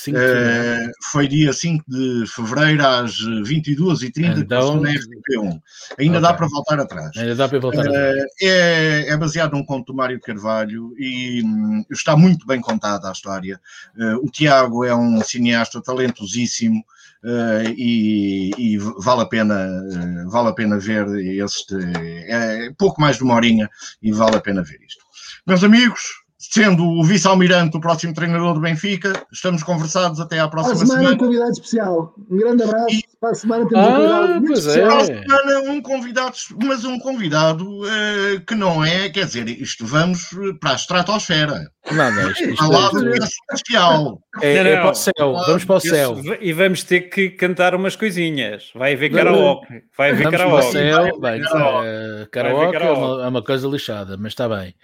Uh, foi dia 5 de fevereiro às 22h30 então, na RTP1. Ainda okay. dá para voltar atrás. Ainda dá para voltar uh, atrás. É, é, baseado num conto do Mário Carvalho e um, está muito bem contada a história. Uh, o Tiago é um cineasta talentosíssimo. Uh, e, e, vale a pena uh, vale a pena ver este é pouco mais de uma horinha e vale a pena ver isto meus amigos sendo o vice-almirante o próximo treinador do Benfica. Estamos conversados até à próxima semana. semana. um convidado especial. Um grande abraço. E... Para a semana temos ah, um convidado muito especial. Para a semana um convidado, mas um convidado uh, que não é, quer dizer, isto vamos para a estratosfera. Não, não, isto, isto, lado é, celestial. É, é, para o céu, vamos para o céu. E vamos ter que cantar umas coisinhas. Vai haver karaoke. Vai haver vamos karaoke. Para o céu, bem, uh, karaoke é uma, é uma coisa lixada, mas está bem.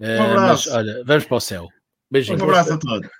Um uh, mas olha, vamos para o céu. Beijinhos. Um abraço a todos.